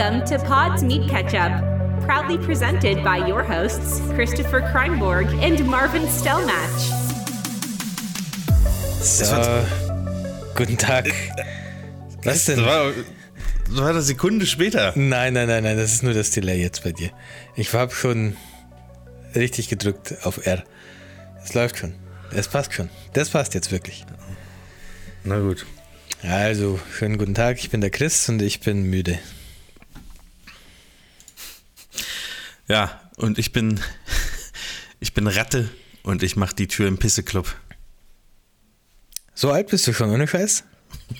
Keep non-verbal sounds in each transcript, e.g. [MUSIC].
Welcome to Pod's Meat Ketchup, proudly presented by your hosts, Christopher Kreinborg and Marvin Stellmatch. So, guten Tag. Was denn? Das war, das war eine Sekunde später. Nein, nein, nein, nein, das ist nur das Delay jetzt bei dir. Ich habe schon richtig gedrückt auf R. Es läuft schon. Es passt schon. Das passt jetzt wirklich. Na gut. Also, schönen guten Tag. Ich bin der Chris und ich bin müde. Ja, und ich bin [LAUGHS] ich bin Ratte und ich mache die Tür im Pisseclub. So alt bist du schon, ohne Scheiß?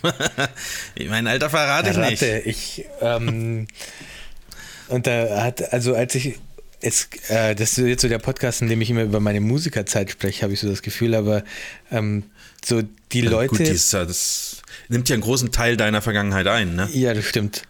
[LAUGHS] mein Alter verrate ich Ratte, nicht. ich, ähm, [LAUGHS] und da hat, also als ich, es, äh, das ist jetzt so der Podcast, in dem ich immer über meine Musikerzeit spreche, habe ich so das Gefühl, aber ähm, so die Ja, Leute. Gut, die ist ja- das nimmt ja einen großen Teil deiner Vergangenheit ein, ne? Ja, das stimmt.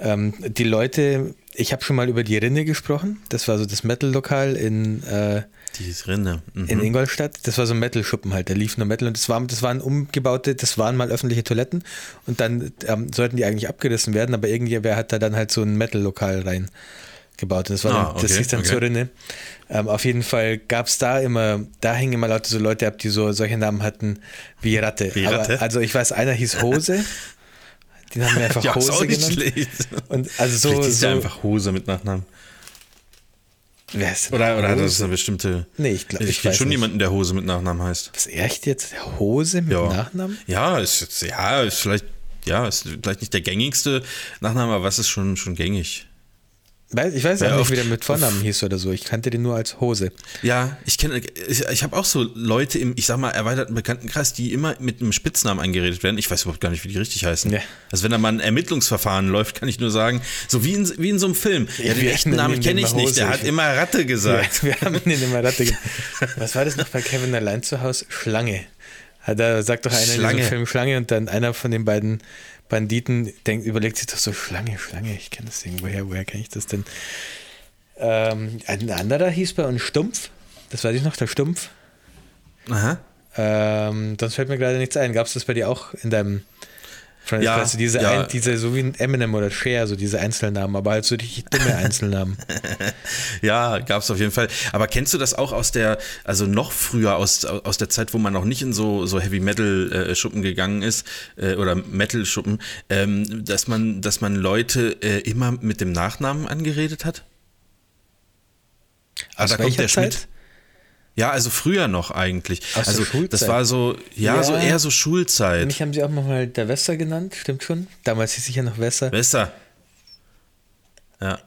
Ähm, die Leute, ich habe schon mal über die Rinne gesprochen. Das war so das Metal-Lokal in, äh, Die Rinde. Mhm. in Ingolstadt. Das war so ein Metal-Schuppen halt, da lief nur Metal und das, war, das waren umgebaute, das waren mal öffentliche Toiletten und dann ähm, sollten die eigentlich abgerissen werden, aber irgendwer hat da dann halt so ein Metal-Lokal reingebaut. Und das war Ah, dann, das okay, hieß dann okay. zur Rinne. Ähm, auf jeden Fall gab es da immer, da hingen immer Leute, so Leute ab, die so solche Namen hatten wie Ratte. Wie aber, Ratte? Also ich weiß, einer hieß [LAUGHS] Hose. Den haben wir einfach [LAUGHS] ja, ist Hose auch nicht genannt. schlecht. Und also so, ist so ja einfach Hose mit Nachnamen. wer ist denn Oder, oder hat das eine bestimmte. Nee, ich glaub- ich ich kenne schon nicht. jemanden, der Hose mit Nachnamen heißt. Was echt jetzt? Hose mit Ja. Nachnamen? Ja, ist jetzt, ja, ist vielleicht, ja, ist vielleicht nicht der gängigste Nachname, aber was ist schon, schon gängig? Ich weiß Ja, auch nicht, wie der mit Vornamen hieß oder so. Ich kannte den nur als Hose. Ja, ich kenne, ich, ich habe auch so Leute im, ich sag mal, erweiterten Bekanntenkreis, die immer mit einem Spitznamen angeredet werden. Ich weiß überhaupt gar nicht, wie die richtig heißen. Ja. Also wenn da mal ein Ermittlungsverfahren [LAUGHS] läuft, kann ich nur sagen, so wie in, wie in so einem Film. Ja, den echten Namen ihn kenne ich nicht. Der hat immer Ratte Ja, gesagt. [LAUGHS] wir haben den immer Ratte. ge- [LAUGHS] Was war das noch bei Kevin allein zu Hause? Schlange. Er sagt doch einer in Schlange. diesem Film Schlange und dann einer von den beiden Banditen denkt, überlegt sich doch so, Schlange, Schlange, ich kenne das Ding, woher, woher kenne ich das denn? Ähm, ein anderer hieß bei uns Stumpf. Das weiß ich noch, der Stumpf. Aha. Ähm, sonst fällt mir gerade nichts ein. Gab es das bei dir auch in deinem Freundeskreis? Ja, diese, ja. ein, diese, so wie ein Eminem oder Cher, so diese Einzelnamen, aber halt so richtig dumme [LAUGHS] Einzelnamen. Ja, gab es auf jeden Fall. Aber kennst du das auch aus der, also noch früher aus, aus der Zeit, wo man noch nicht in so, so Heavy Metal äh, Schuppen gegangen ist äh, oder Metal Schuppen, ähm, dass man, dass man Leute äh, immer mit dem Nachnamen angeredet hat? Aus da kommt der Zeit? Ja, also früher noch eigentlich. Aus also das war so, ja, Ja. so eher so Schulzeit. Mich haben sie auch mal der Wesser genannt, stimmt schon. Damals hieß ich ja noch Wesser. Besser. Ja.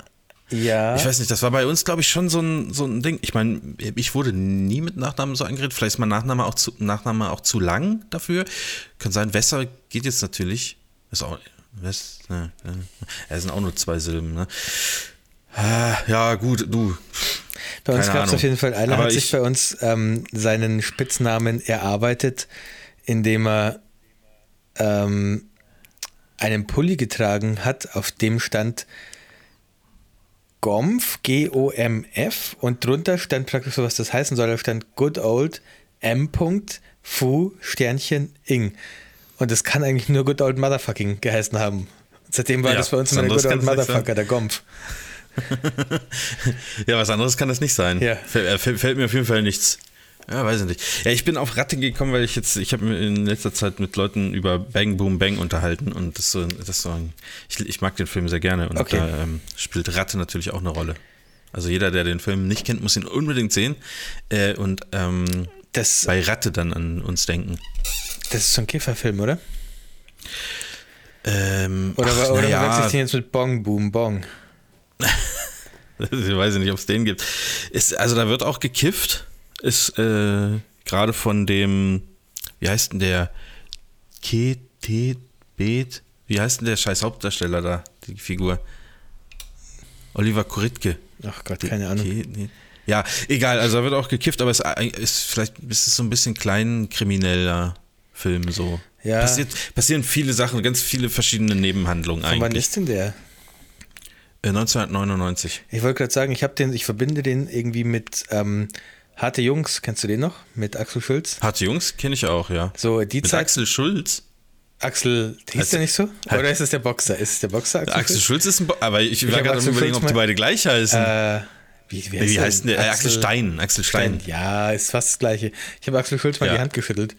Ja. Ich weiß nicht, das war bei uns, glaube ich, schon so ein, so ein Ding. Ich meine, ich wurde nie mit Nachnamen so angeredet. Vielleicht ist mein Nachname auch zu, Nachname auch zu lang dafür. Kann sein, Wässer geht jetzt natürlich. Ist auch, West, ne, ne. Ja, sind auch nur zwei Silben, ne? Ah, Ja, gut, du. Bei uns gab es auf jeden Fall, einer Aber hat sich ich- bei uns ähm, seinen Spitznamen erarbeitet, indem er ähm, einen Pulli getragen hat, auf dem stand Gomf, G-O-M-F und drunter stand praktisch so, was das heißen soll, da stand Good Old M. Fu Sternchen Ing. Und das kann eigentlich nur Good Old Motherfucking geheißen haben. Seitdem war Ja, das bei uns immer der Good Old. Motherfucker, der Gomf. [LAUGHS] Ja, was anderes kann das nicht sein. Ja. Fällt, äh, fällt, mir auf jeden Fall nichts. Ja, weiß ich nicht. Ja, ich bin auf Ratte gekommen, weil ich jetzt, ich habe mir in letzter Zeit mit Leuten über Bang Boom Bang unterhalten und das ist so, das so ein, ich, ich mag den Film sehr gerne und Okay. da ähm, spielt Ratte natürlich auch eine Rolle. Also jeder, der den Film nicht kennt, muss ihn unbedingt sehen äh, und ähm, Das, bei Ratte dann an uns denken. das ist so ein Kifferfilm, oder? Ähm, Oder, ach, oder ja, verwechsel ich den jetzt mit Bong Boom Bong? [LAUGHS] Ich weiß nicht, ob es den gibt. Ist, also da wird auch gekifft. Ist äh, gerade von dem, wie heißt denn der? Ketet Bet? Wie heißt denn der scheiß Hauptdarsteller da, die Figur? Oliver Kuritke. Ach Gott, keine Ahnung. Ke- nee. Ja, egal, also da wird auch gekifft, aber es ist vielleicht ist es so ein bisschen klein krimineller Film so. Ja. Passiert, passieren viele Sachen, ganz viele verschiedene Nebenhandlungen Von wann eigentlich. ist denn der? Äh, 1999. Ich wollte gerade sagen, ich habe den, ich verbinde den irgendwie mit ähm, Harte Jungs, kennst du den noch? Mit Axel Schulz? Harte Jungs kenne ich auch, ja. So, die Mit Zeit. Axel Schulz. Axel, hieß Also- der nicht so? Oder ist es der Boxer? Ist es der Boxer Axel? Axel Schulz ist ein Bo aber ich, war hab gerade Axel überlegen, ob die beide gleich heißen. Äh, wie, wie der? heißt denn der? Äh, Axel Stein. Axel Stein. Ja, ist fast das gleiche. Ich habe Axel Schulz mal Ja. die Hand geschüttelt.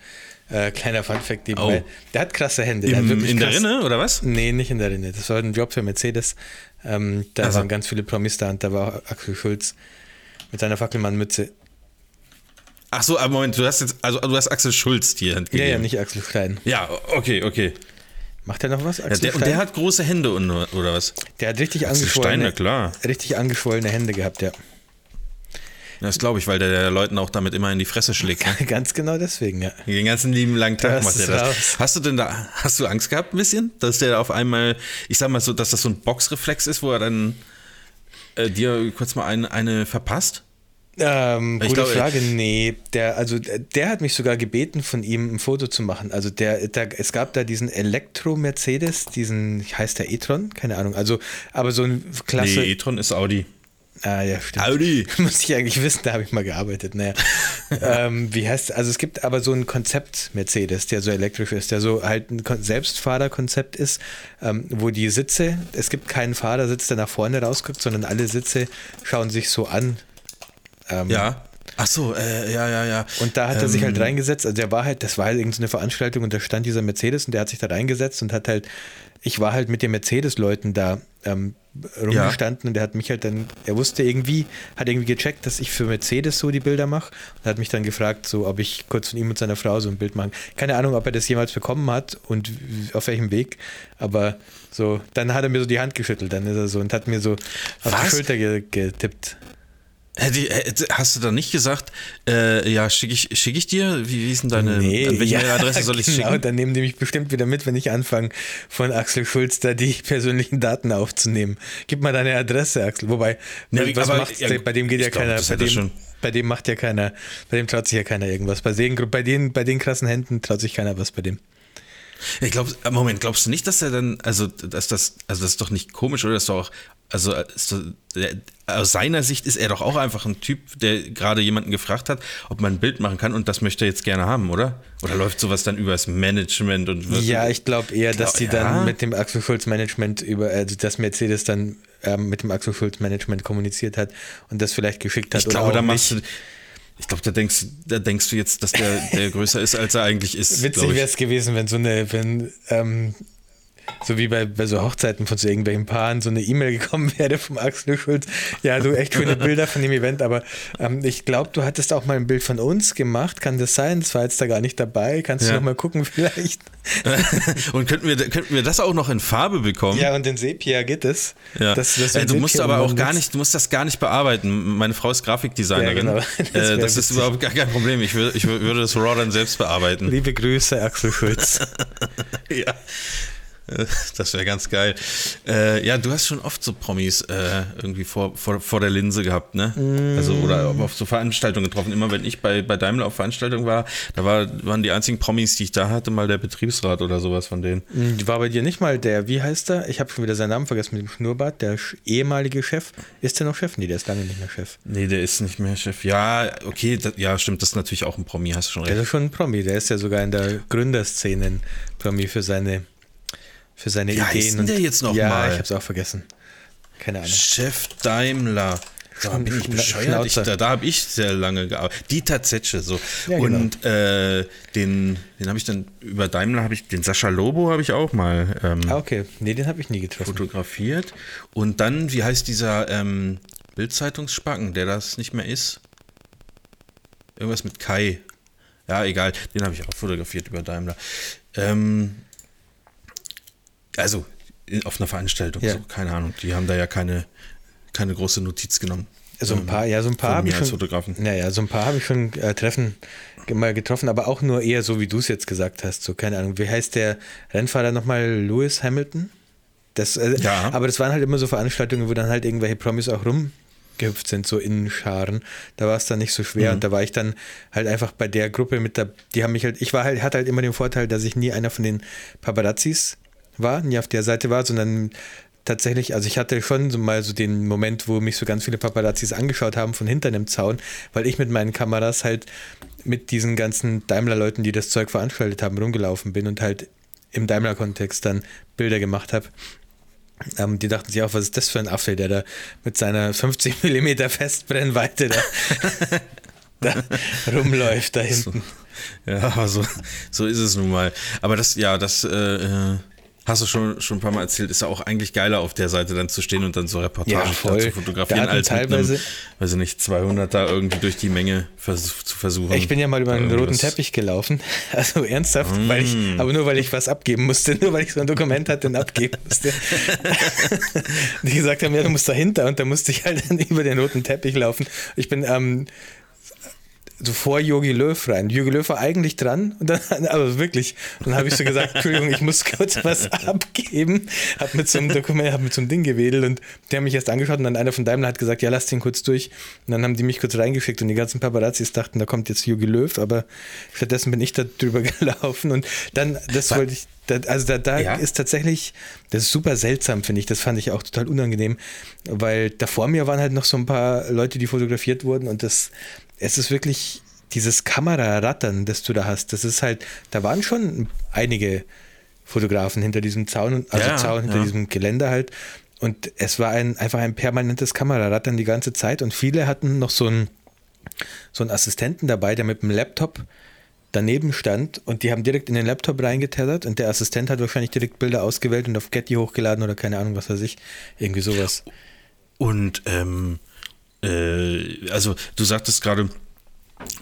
Äh, kleiner Funfact Oh. nebenbei. Der hat krasse Hände. der hat Im, wirklich in der krass- Rinne, oder was? Nee, nicht in der Rinne. Das war ein Job für Mercedes. Ähm, da Also. waren ganz viele Promis da und da war auch Axel Schulz mit seiner Fackelmann-Mütze. Ach so, aber Moment, du hast jetzt, also du hast Axel Schulz die Hand Ja, ja, nicht Axel Stein. Ja, okay, okay. Macht er noch was? Ja, Axel der, und der hat große Hände und, oder was? der hat richtig Axel angeschwollene, Stein, klar. richtig angeschwollene Hände gehabt, ja. Das glaube ich, weil der, der Leuten auch damit immer in die Fresse schlägt. Ne? [LAUGHS] Ganz genau deswegen, ja. Den ganzen lieben langen Tag Das macht er das. raus. Hast du denn da, hast du Angst gehabt ein bisschen, dass der auf einmal, ich sag mal so, dass das so ein Boxreflex ist, wo er dann äh, dir kurz mal eine, eine verpasst? Ähm, Ich gute glaube- Frage. Nee, der, also der- der hat mich sogar gebeten, von ihm ein Foto zu machen. Also der, der es gab da diesen Elektro-Mercedes, diesen, heißt der e-tron? Keine Ahnung. Also, aber so ein klasse. Nee, e-tron ist Audi. Ah, ja, stimmt. Audi. [LAUGHS] Muss ich eigentlich wissen, da habe ich mal gearbeitet. Naja. [LAUGHS] ähm, wie heißt Also es gibt aber so ein Konzept-Mercedes, der so elektrisch ist, der so halt ein Kon- Selbstfahrerkonzept ist, ähm, wo die Sitze, es gibt keinen Fahrersitz, der nach vorne rausguckt, sondern alle Sitze schauen sich so an. Ähm, Ja. Ach so, äh, ja, ja, ja. Und da hat er sich halt Ähm, reingesetzt, also der war halt, das war halt irgendeine Veranstaltung und da stand dieser Mercedes und der hat sich da reingesetzt und hat halt, ich war halt mit den Mercedes-Leuten da ähm, rumgestanden und der hat mich halt dann, er wusste irgendwie, hat irgendwie gecheckt, dass ich für Mercedes so die Bilder mache und hat mich dann gefragt, so ob ich kurz von ihm und seiner Frau so ein Bild machen. Keine Ahnung, ob er das jemals bekommen hat und auf welchem Weg, aber so, dann hat er mir so die Hand geschüttelt, dann ist er so und hat mir so auf die Was? Schulter ge getippt. Hätte, hast du da nicht gesagt, äh, ja, schicke ich, schick ich dir? Wie, wie ist denn deine, an welche ja, Mailadresse soll ich [LAUGHS] genau, schicken? dann nehmen die mich bestimmt wieder mit, wenn ich anfange, von Axel Schulz da die persönlichen Daten aufzunehmen. Gib mal deine Adresse, Axel. Wobei, wie- was aber- macht's ja, bei dem geht ja glaub, keiner, bei dem, bei dem macht ja keiner, bei dem traut sich ja keiner irgendwas. Bei den, bei den, bei den krassen Händen traut sich keiner was bei dem. Ich glaube, Moment, glaubst du nicht, dass er dann, also, dass das, also das ist doch nicht komisch, oder? Das ist doch auch, also, ist aus seiner Sicht ist er doch auch einfach ein Typ, der gerade jemanden gefragt hat, ob man ein Bild machen kann und das möchte er jetzt gerne haben, oder? Oder läuft sowas dann übers Management und wird. Ja, ich glaube eher, dass die Ja. dann mit dem Axel Schulz Management über, also dass Mercedes dann ähm, mit dem Axel Schulz Management kommuniziert hat und das vielleicht geschickt hat. ich glaube, oder da machst nicht. du. Ich glaube, da denkst, da denkst du jetzt, dass der, der größer ist, als er eigentlich ist. Witzig wäre es gewesen, wenn so eine, wenn, ähm, so wie bei, bei so Hochzeiten von so irgendwelchen Paaren, so eine E-Mail gekommen wäre vom Axel Schulz. Ja, du echt schöne Bilder von dem Event, aber ähm, ich glaube, du hattest auch mal ein Bild von uns gemacht. Kann das sein? Das war jetzt da gar nicht dabei. Kannst du Ja. noch mal gucken [LAUGHS] vielleicht? [LAUGHS] und könnten wir, könnten wir das auch noch in Farbe bekommen? Ja, und in Sepia geht es. Ja. Das- das äh, du musst aber auch gar nicht, du musst das gar nicht bearbeiten. Meine Frau ist Grafikdesignerin. Ja, genau. Das, [LAUGHS] äh, das ist überhaupt gar kein Problem. Ich, würde, ich würde das Raw dann selbst bearbeiten. Liebe Grüße, Axel Schulz. ja. [LAUGHS] Das wäre ganz geil. Äh, ja, du hast schon oft so Promis äh, irgendwie vor, vor, vor der Linse gehabt, ne? Also oder auf so Veranstaltungen getroffen. Immer wenn ich bei, bei Daimler auf Veranstaltungen war, da war, waren die einzigen Promis, die ich da hatte, mal der Betriebsrat oder sowas von denen. Hm, War bei dir nicht mal der, wie heißt der? Ich habe schon wieder seinen Namen vergessen mit dem Schnurrbart, der ehemalige Chef. Ist der noch Chef? Nee, der ist lange nicht mehr Chef. Nee, der ist nicht mehr Chef. Ja, okay, das, ja, stimmt, das ist natürlich auch ein Promi, hast du schon Der recht. ist schon ein Promi, der ist ja sogar in der Gründerszene ein Promi für seine, für seine Wie heißt Ideen. denn der jetzt noch ja, mal? ich habe es auch vergessen. Keine Ahnung. Chef Daimler. Da bin ich bescheuert. Ich, da da habe ich sehr lange gearbeitet. Dieter Zetsche, so. Ja, genau. Und äh, den, den habe ich dann, über Daimler habe ich, den Sascha Lobo habe ich auch mal ähm, Ah, okay. Nee, den habe ich nie getroffen. fotografiert. Und dann, wie heißt dieser ähm, Bildzeitungsspacken, der das nicht mehr ist? Irgendwas mit Kai. Ja, egal. Den habe ich auch fotografiert über Daimler. Ähm, also, auf einer Veranstaltung, Ja. so, keine Ahnung. Die haben da ja keine, keine große Notiz genommen. So ein paar, ja, so ein paar habe ich schon. Fotografen. Naja, so ein paar habe ich schon äh, Treffen mal getroffen, aber auch nur eher so, wie du es jetzt gesagt hast. So, keine Ahnung. Wie heißt der Rennfahrer nochmal? Lewis Hamilton? Das, äh, Ja. Aber das waren halt immer so Veranstaltungen, wo dann halt irgendwelche Promis auch rumgehüpft sind, so in Scharen. Da war es dann nicht so schwer Mhm. und da war ich dann halt einfach bei der Gruppe mit der, die haben mich halt, ich war halt, hatte halt immer den Vorteil, dass ich nie einer von den Paparazzis war, nie auf der Seite war, sondern tatsächlich, also ich hatte schon so mal so den Moment, wo mich so ganz viele Paparazzis angeschaut haben von hinter einem Zaun, weil ich mit meinen Kameras halt mit diesen ganzen Daimler-Leuten, die das Zeug veranstaltet haben, rumgelaufen bin und halt im Daimler-Kontext dann Bilder gemacht habe. Ähm, die dachten sich auch, was ist das für ein Affe, der da mit seiner 50 mm Festbrennweite da, [LAUGHS] da rumläuft da hinten. Ja, aber so, so ist es nun mal. Aber das, ja, das äh, äh Hast du schon, schon ein paar Mal erzählt, ist ja auch eigentlich geiler, auf der Seite dann zu stehen und dann so Reportagen ja, zu fotografieren, als teilweise, mit einem, weiß ich nicht, 200 da irgendwie durch die Menge vers zu versuchen. Ich bin ja mal über einen roten Teppich gelaufen, [LAUGHS] also ernsthaft, mm. weil ich, aber nur weil ich was abgeben musste, [LAUGHS] nur weil ich so ein Dokument hatte und abgeben musste. [LAUGHS] die gesagt haben, ja, du musst dahinter und da musste ich halt dann über den roten Teppich laufen. Ich bin ähm, so vor Yogi Löw rein. Yogi Löw war eigentlich dran, und dann, aber wirklich. dann habe ich so gesagt, Entschuldigung, ich muss kurz was [LAUGHS] abgeben. Hab mit so einem Dokument, hab mit so einem Ding gewedelt und die haben mich erst angeschaut und dann einer von Daimler hat gesagt, ja, lass den kurz durch. Und dann haben die mich kurz reingeschickt und die ganzen Paparazzis dachten, da kommt jetzt Yogi Löw, aber stattdessen bin ich da drüber [LAUGHS] gelaufen und dann, das was? wollte ich, also da, da ja? ist tatsächlich, das ist super seltsam, finde ich. Das fand ich auch total unangenehm, weil da vor mir waren halt noch so ein paar Leute, die fotografiert wurden und das, es ist wirklich dieses Kamerarattern, das du da hast. Das ist halt, da waren schon einige Fotografen hinter diesem Zaun, also ja, Zaun hinter ja. diesem Geländer halt. Und es war ein, einfach ein permanentes Kamerarattern die ganze Zeit. Und viele hatten noch so einen, so einen Assistenten dabei, der mit dem Laptop daneben stand und die haben direkt in den Laptop reingetethert und der Assistent hat wahrscheinlich direkt Bilder ausgewählt und auf Getty hochgeladen oder keine Ahnung, was weiß ich. Irgendwie sowas. Und ähm, äh, also du sagtest gerade,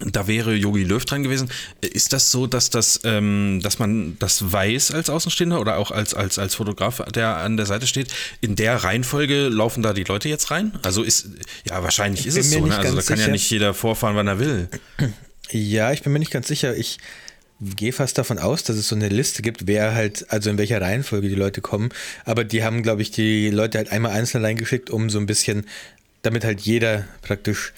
da wäre Yogi Löw dran gewesen. Ist das so, dass das, ähm, dass man das weiß als Außenstehender oder auch als, als, als Fotograf, der an der Seite steht? In der Reihenfolge laufen da die Leute jetzt rein? Also ist, ja, wahrscheinlich ist es so, ne? Also da kann sicher. ja nicht jeder vorfahren, wann er will. Ja, ich bin mir nicht ganz sicher. Ich gehe fast davon aus, dass es so eine Liste gibt, wer halt, also in welcher Reihenfolge die Leute kommen. Aber die haben, glaube ich, die Leute halt einmal einzeln reingeschickt, um so ein bisschen damit halt jeder praktisch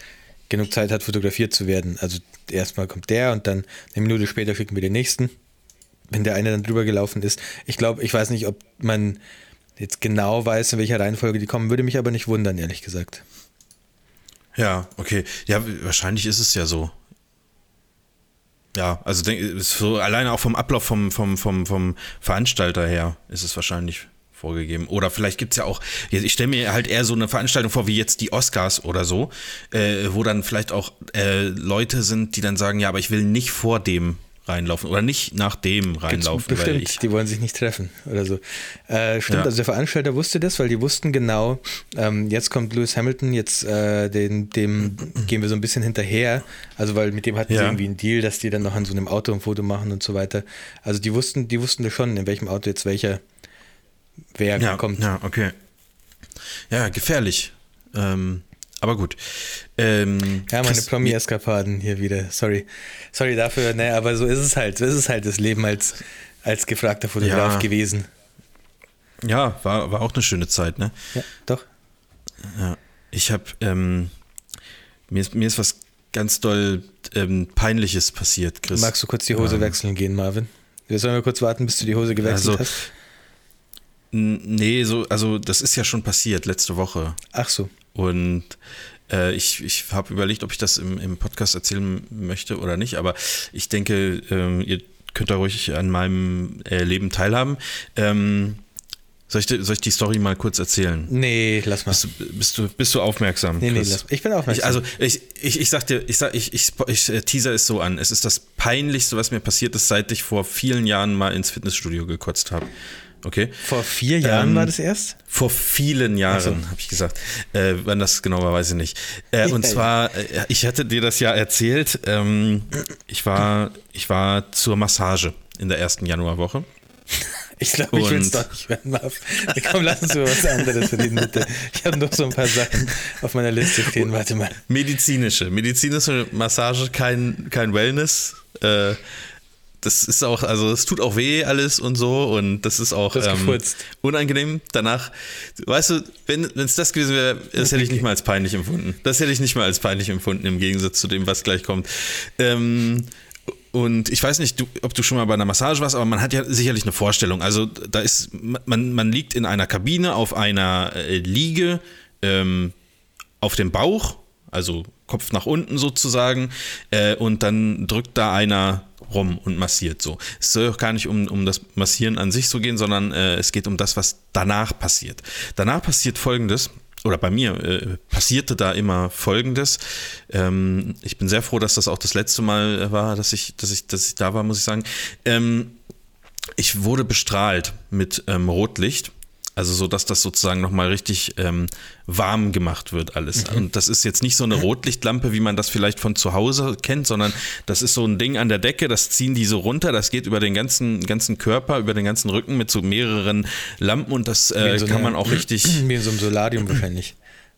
genug Zeit hat, fotografiert zu werden. Also erstmal kommt der und dann eine Minute später schicken wir den nächsten, wenn der eine dann drüber gelaufen ist. Ich glaube, ich weiß nicht, ob man jetzt genau weiß, in welcher Reihenfolge die kommen, würde mich aber nicht wundern, ehrlich gesagt. Ja, okay. Ja, wahrscheinlich ist es ja so. Ja, also denk, so alleine auch vom Ablauf vom, vom, vom, vom Veranstalter her ist es wahrscheinlich vorgegeben. Oder vielleicht gibt es ja auch, ich stelle mir halt eher so eine Veranstaltung vor wie jetzt die Oscars oder so, äh, wo dann vielleicht auch äh, Leute sind, die dann sagen, ja, aber ich will nicht vor dem reinlaufen oder nicht nach dem reinlaufen. Gibt's bestimmt, ich, die wollen sich nicht treffen oder so. Äh, stimmt, ja. also der Veranstalter wusste das, weil die wussten genau, ähm, jetzt kommt Lewis Hamilton, jetzt äh, den, dem gehen wir so ein bisschen hinterher. Also weil mit dem hatten ja. sie irgendwie einen Deal, dass die dann noch an so einem Auto ein Foto machen und so weiter. Also die wussten, die wussten das schon, in welchem Auto jetzt welcher wer ja, kommt. Ja, okay. Ja, gefährlich. Ähm, aber gut. Ähm, ja, meine Promi-Eskapaden hier wieder. Sorry. Sorry dafür, ne, aber so ist es halt. So ist es halt das Leben als, als gefragter Fotograf ja. gewesen. Ja, war, war auch eine schöne Zeit, ne? Ja, doch. Ja. Ich habe, ähm, mir, ist, mir ist was ganz doll ähm, Peinliches passiert, Chris. Magst du kurz die Hose ähm, wechseln gehen, Marvin? Wir sollen mal kurz warten, bis du die Hose gewechselt also, hast. Nee, so, also das ist ja schon passiert letzte Woche. Ach so. Und äh, ich, ich habe überlegt, ob ich das im, im Podcast erzählen möchte oder nicht, aber ich denke, ähm, ihr könnt da ruhig an meinem äh, Leben teilhaben. Ähm, soll ich, soll ich die Story mal kurz erzählen? Nee, lass mal. Bist du, bist du, bist du aufmerksam? Nee, Chris? nee, lass, ich bin aufmerksam. Ich, also, ich, ich, ich sag dir, ich, sag, ich, ich, ich äh, teaser es so an. Es ist das Peinlichste, was mir passiert ist, seit ich vor vielen Jahren mal ins Fitnessstudio gekotzt habe. Okay. Vor vier Jahren ähm, war das erst? Vor vielen Jahren, so. habe ich gesagt. Äh, wann das genau war, weiß ich nicht. Äh, und zwar, äh, ich hatte dir das ja erzählt, ähm, ich, war, ich war zur Massage in der ersten Januarwoche. Ich glaube, ich will es doch nicht hören, Marv. Komm, lass uns über was anderes reden, bitte. Ich habe noch so ein paar Sachen auf meiner Liste stehen. Warte mal. Medizinische. Medizinische Massage, kein, kein Wellness. Äh, das ist auch, also es tut auch weh alles und so und das ist auch ähm, unangenehm. Danach, weißt du, wenn es das gewesen wäre, das hätte ich nicht mal als peinlich empfunden. Das hätte ich nicht mal als peinlich empfunden im Gegensatz zu dem, was gleich kommt. Ähm, und ich weiß nicht, du, ob du schon mal bei einer Massage warst, aber man hat ja sicherlich eine Vorstellung. Also da ist, man, man liegt in einer Kabine auf einer äh, Liege ähm, auf dem Bauch also Kopf nach unten sozusagen, äh, und dann drückt da einer rum und massiert so. Es soll auch gar nicht um, um das Massieren an sich so gehen, sondern äh, es geht um das, was danach passiert. Danach passiert folgendes, oder bei mir äh, passierte da immer Folgendes. Ähm, ich bin sehr froh, dass das auch das letzte Mal war, dass ich, dass ich, dass ich da war, muss ich sagen. Ähm, ich wurde bestrahlt mit ähm, Rotlicht also so, dass das sozusagen nochmal richtig ähm, warm gemacht wird alles. Mhm. Und das ist jetzt nicht so eine Rotlichtlampe, wie man das vielleicht von zu Hause kennt, sondern das ist so ein Ding an der Decke, das ziehen die so runter, das geht über den ganzen, ganzen Körper, über den ganzen Rücken mit so mehreren Lampen und das äh, so kann man auch richtig. [CLEARS THROAT] Wie in so einem Solarium wahrscheinlich.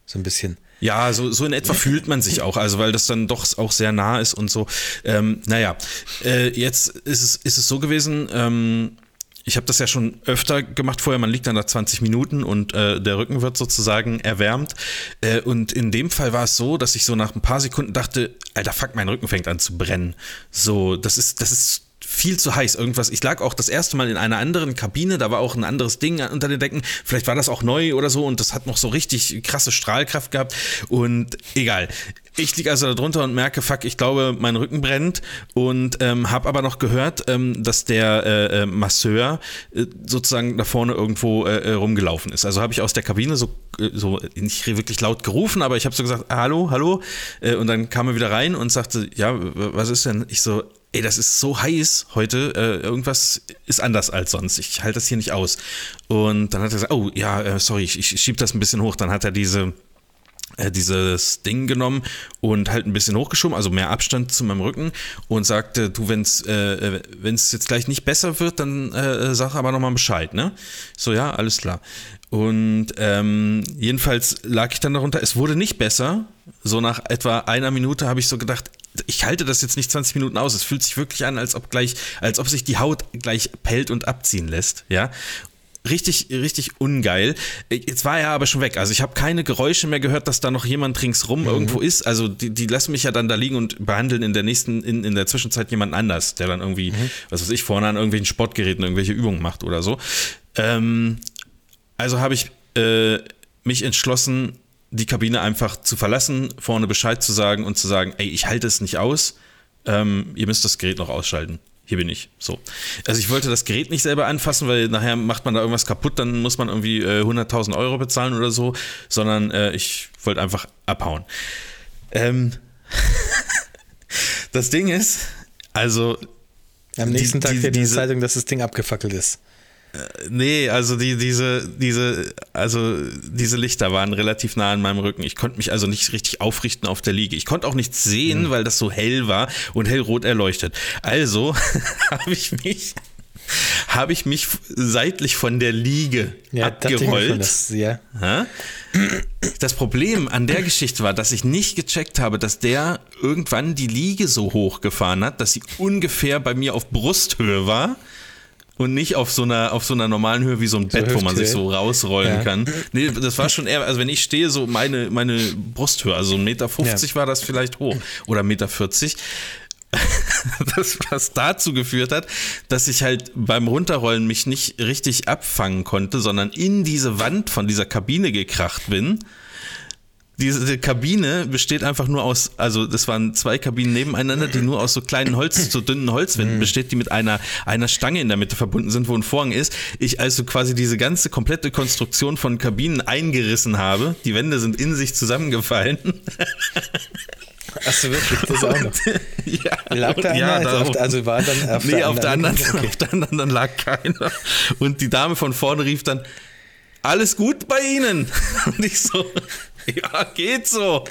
So ein bisschen. Ja, so, so in etwa fühlt man sich auch, also weil das dann doch auch sehr nah ist und so. Ähm, naja, äh, jetzt ist es, ist es so gewesen, ähm, ich habe das ja schon öfter gemacht vorher, man liegt dann da 20 Minuten und äh, der Rücken wird sozusagen erwärmt. Äh, und in dem Fall war es so, dass ich so nach ein paar Sekunden dachte, Alter, fuck, mein Rücken fängt an zu brennen. So, das ist, das ist viel zu heiß. Irgendwas. Ich lag auch das erste Mal in einer anderen Kabine, da war auch ein anderes Ding unter den Decken. Vielleicht war das auch neu oder so und das hat noch so richtig krasse Strahlkraft gehabt. Und egal. Ich liege also da drunter und merke, fuck, ich glaube, mein Rücken brennt und ähm, habe aber noch gehört, ähm, dass der äh, äh Masseur äh, sozusagen da vorne irgendwo äh, äh rumgelaufen ist. Also habe ich aus der Kabine so, so nicht wirklich laut gerufen, aber ich habe so gesagt, hallo, hallo. und dann kam er wieder rein und sagte, ja, was ist denn? Ich so, ey, das ist so heiß heute, äh, irgendwas ist anders als sonst. Ich halte das hier nicht aus. Und dann hat er gesagt, oh ja, äh, sorry, ich, ich schieb das ein bisschen hoch. Dann hat er diese äh, dieses Ding genommen und halt ein bisschen hochgeschoben, also mehr Abstand zu meinem Rücken und sagte, du, wenn es äh, wenn's jetzt gleich nicht besser wird, dann äh, sag aber nochmal Bescheid, ne? So, ja, alles klar. Und ähm, jedenfalls lag ich dann darunter, es wurde nicht besser. So nach etwa einer Minute habe ich so gedacht, ich halte das jetzt nicht 20 Minuten aus. Es fühlt sich wirklich an, als ob gleich, als ob sich die Haut gleich pellt und abziehen lässt, ja. Richtig, richtig ungeil. Jetzt war er aber schon weg. Also ich habe keine Geräusche mehr gehört, dass da noch jemand ringsrum mhm. irgendwo ist. Also die, die lassen mich ja dann da liegen und behandeln in der nächsten, in, in der Zwischenzeit jemanden anders, der dann irgendwie, mhm. was weiß ich, vorne an irgendwelchen Sportgeräten irgendwelche Übungen macht oder so. Ähm, also habe ich äh, mich entschlossen, die Kabine einfach zu verlassen, vorne Bescheid zu sagen und zu sagen, ey, ich halte es nicht aus, ähm, ihr müsst das Gerät noch ausschalten. Hier bin ich. So. Also ich wollte das Gerät nicht selber anfassen, weil nachher macht man da irgendwas kaputt, dann muss man irgendwie äh, 100.000 Euro bezahlen oder so, sondern äh, ich wollte einfach abhauen. Ähm [LAUGHS] das Ding ist, also am nächsten die, Tag die, die Zeitung, dass das Ding abgefackelt ist. Nee, also die, diese, diese, also diese Lichter waren relativ nah an meinem Rücken. Ich konnte mich also nicht richtig aufrichten auf der Liege. Ich konnte auch nichts sehen, mhm. weil das so hell war und hellrot erleuchtet. Also [LAUGHS] habe ich mich habe ich mich seitlich von der Liege ja, abgerollt. Das, ja. das Problem an der Geschichte war, dass ich nicht gecheckt habe, dass der irgendwann die Liege so hoch gefahren hat, dass sie ungefähr bei mir auf Brusthöhe war und nicht auf so einer auf so einer normalen Höhe wie so ein so Bett, wo man sich so rausrollen ja. kann. Nee, das war schon eher, also wenn ich stehe, so meine, meine Brusthöhe, also 1,50 Meter ja. war das vielleicht hoch oder 1,40 Meter. [LAUGHS] Das, was dazu geführt hat, dass ich halt beim Runterrollen mich nicht richtig abfangen konnte, sondern in diese Wand von dieser Kabine gekracht bin diese Kabine besteht einfach nur aus, also das waren zwei Kabinen nebeneinander, die nur aus so kleinen Holz, so dünnen Holzwänden mhm. besteht, die mit einer, einer Stange in der Mitte verbunden sind, wo ein Vorhang ist. Ich also quasi diese ganze komplette Konstruktion von Kabinen eingerissen habe. Die Wände sind in sich zusammengefallen. [LAUGHS] Achso, wirklich, das auch noch. [LAUGHS] ja, lag da ja, einer? Also, auf, also war dann auf nee, der auf anderen, der anderen okay. auf der anderen dann lag keiner. Und die Dame von vorne rief dann, alles gut bei Ihnen? [LAUGHS] Und ich so, [LAUGHS] ja, geht so.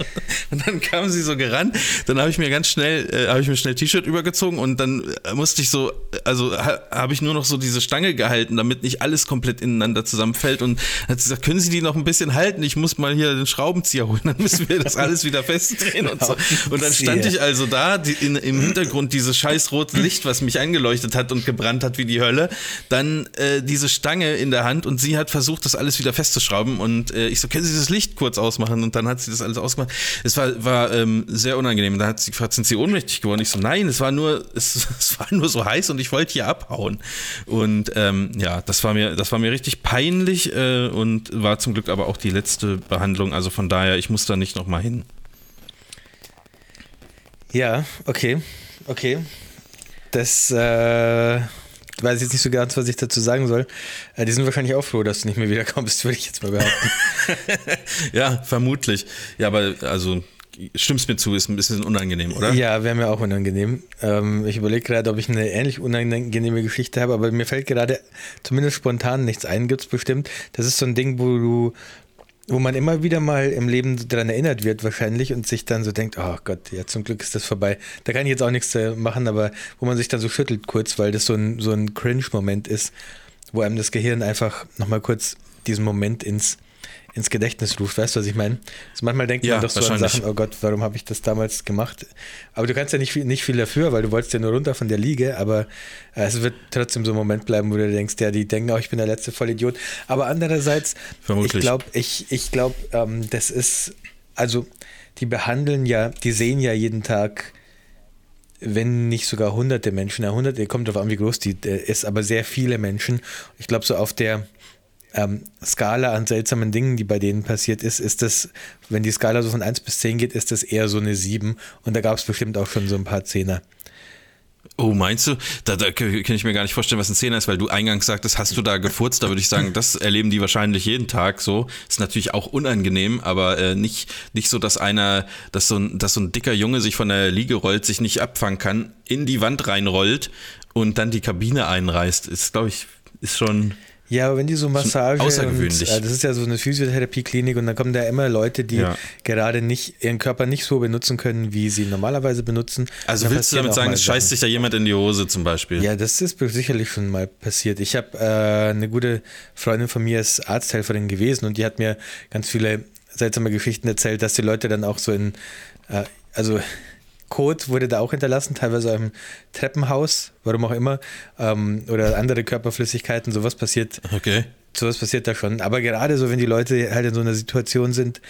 Und dann kam sie so gerannt. Dann habe ich mir ganz schnell, äh, habe ich mir schnell T-Shirt übergezogen und dann äh, musste ich so, also ha, habe ich nur noch so diese Stange gehalten, damit nicht alles komplett ineinander zusammenfällt. Und hat sie gesagt, können Sie die noch ein bisschen halten? Ich muss mal hier den Schraubenzieher holen. [LAUGHS] Dann müssen wir das alles wieder festdrehen und so. Und dann stand ich also da, die, in, im Hintergrund dieses scheiß rote Licht, was mich angeleuchtet hat und gebrannt hat wie die Hölle. Dann äh, diese Stange in der Hand und sie hat versucht, das alles wieder festzuschrauben. Und äh, ich so, können Sie das Licht kurz ausmachen? Machen und dann hat sie das alles ausgemacht. Es war, war ähm, sehr unangenehm. Da hat sie gefragt, sind sie ohnmächtig geworden? Ich so, nein, es war nur, [LAUGHS] es, es war nur so heiß und ich wollte hier abhauen. Und ähm, ja, das war mir, das war mir richtig peinlich äh, und war zum Glück aber auch die letzte Behandlung. Also von daher, ich muss da nicht nochmal hin. Ja, okay, okay. Das äh, weiß ich jetzt nicht so ganz, was ich dazu sagen soll. Äh, die sind wahrscheinlich auch froh, dass du nicht mehr wiederkommst, [LAUGHS] würde ich jetzt mal behaupten. [LAUGHS] ja, vermutlich. Ja, aber also stimmst mir zu, ist ein bisschen unangenehm, oder? Ja, wäre mir auch unangenehm. Ähm, ich überlege gerade, ob ich eine ähnlich unangenehme Geschichte habe, aber mir fällt gerade zumindest spontan nichts ein, gibt es bestimmt. Das ist so ein Ding, wo du wo man immer wieder mal im Leben daran erinnert wird wahrscheinlich und sich dann so denkt, oh Gott, ja zum Glück ist das vorbei. Da kann ich jetzt auch nichts machen, aber wo man sich dann so schüttelt kurz, weil das so ein, so ein Cringe-Moment ist, wo einem das Gehirn einfach nochmal kurz diesen Moment ins ins Gedächtnis ruft. Weißt du, was ich meine? Also manchmal denkt ja, man doch so an Sachen, oh Gott, warum habe ich das damals gemacht? Aber du kannst ja nicht viel, nicht viel dafür, weil du wolltest ja nur runter von der Liege, aber äh, es wird trotzdem so ein Moment bleiben, wo du denkst, ja, die denken auch, ich bin der letzte Vollidiot. Aber andererseits, Vermutlich. ich glaube, ich, ich glaube, ähm, das ist, also die behandeln ja, die sehen ja jeden Tag wenn nicht sogar hunderte Menschen, ja, hunderte, kommt darauf an, wie groß die äh, ist, aber sehr viele Menschen. Ich glaube, so auf der ähm, Skala an seltsamen Dingen, die bei denen passiert ist, ist das, wenn die Skala so von 1 bis 10 geht, ist das eher so eine 7. Und da gab es bestimmt auch schon so ein paar Zehner. Oh, meinst du? Da, da kann ich mir gar nicht vorstellen, was ein Zehner ist, weil du eingangs sagtest, hast du da gefurzt? Da würde ich sagen, das erleben die wahrscheinlich jeden Tag so. Ist natürlich auch unangenehm, aber äh, nicht, nicht so, dass einer, dass so, ein, dass so ein dicker Junge sich von der Liege rollt, sich nicht abfangen kann, in die Wand reinrollt und dann die Kabine einreißt. Ist, glaube ich, ist schon. Ja, aber wenn die so Massage. Außergewöhnlich. Und, äh, das ist ja so eine Physiotherapie-Klinik und dann kommen da immer Leute, die ja. gerade nicht ihren Körper nicht so benutzen können, wie sie normalerweise benutzen. Also willst du damit sagen, es scheißt sich da jemand in die Hose zum Beispiel? Ja, das ist sicherlich schon mal passiert. Ich habe äh, eine gute Freundin von mir ist Arzthelferin gewesen und die hat mir ganz viele seltsame Geschichten erzählt, dass die Leute dann auch so in, äh, also Code wurde da auch hinterlassen, teilweise im Treppenhaus, warum auch immer, ähm, oder andere Körperflüssigkeiten, sowas passiert. Okay. Sowas passiert da schon. Aber gerade so, wenn die Leute halt in so einer Situation sind,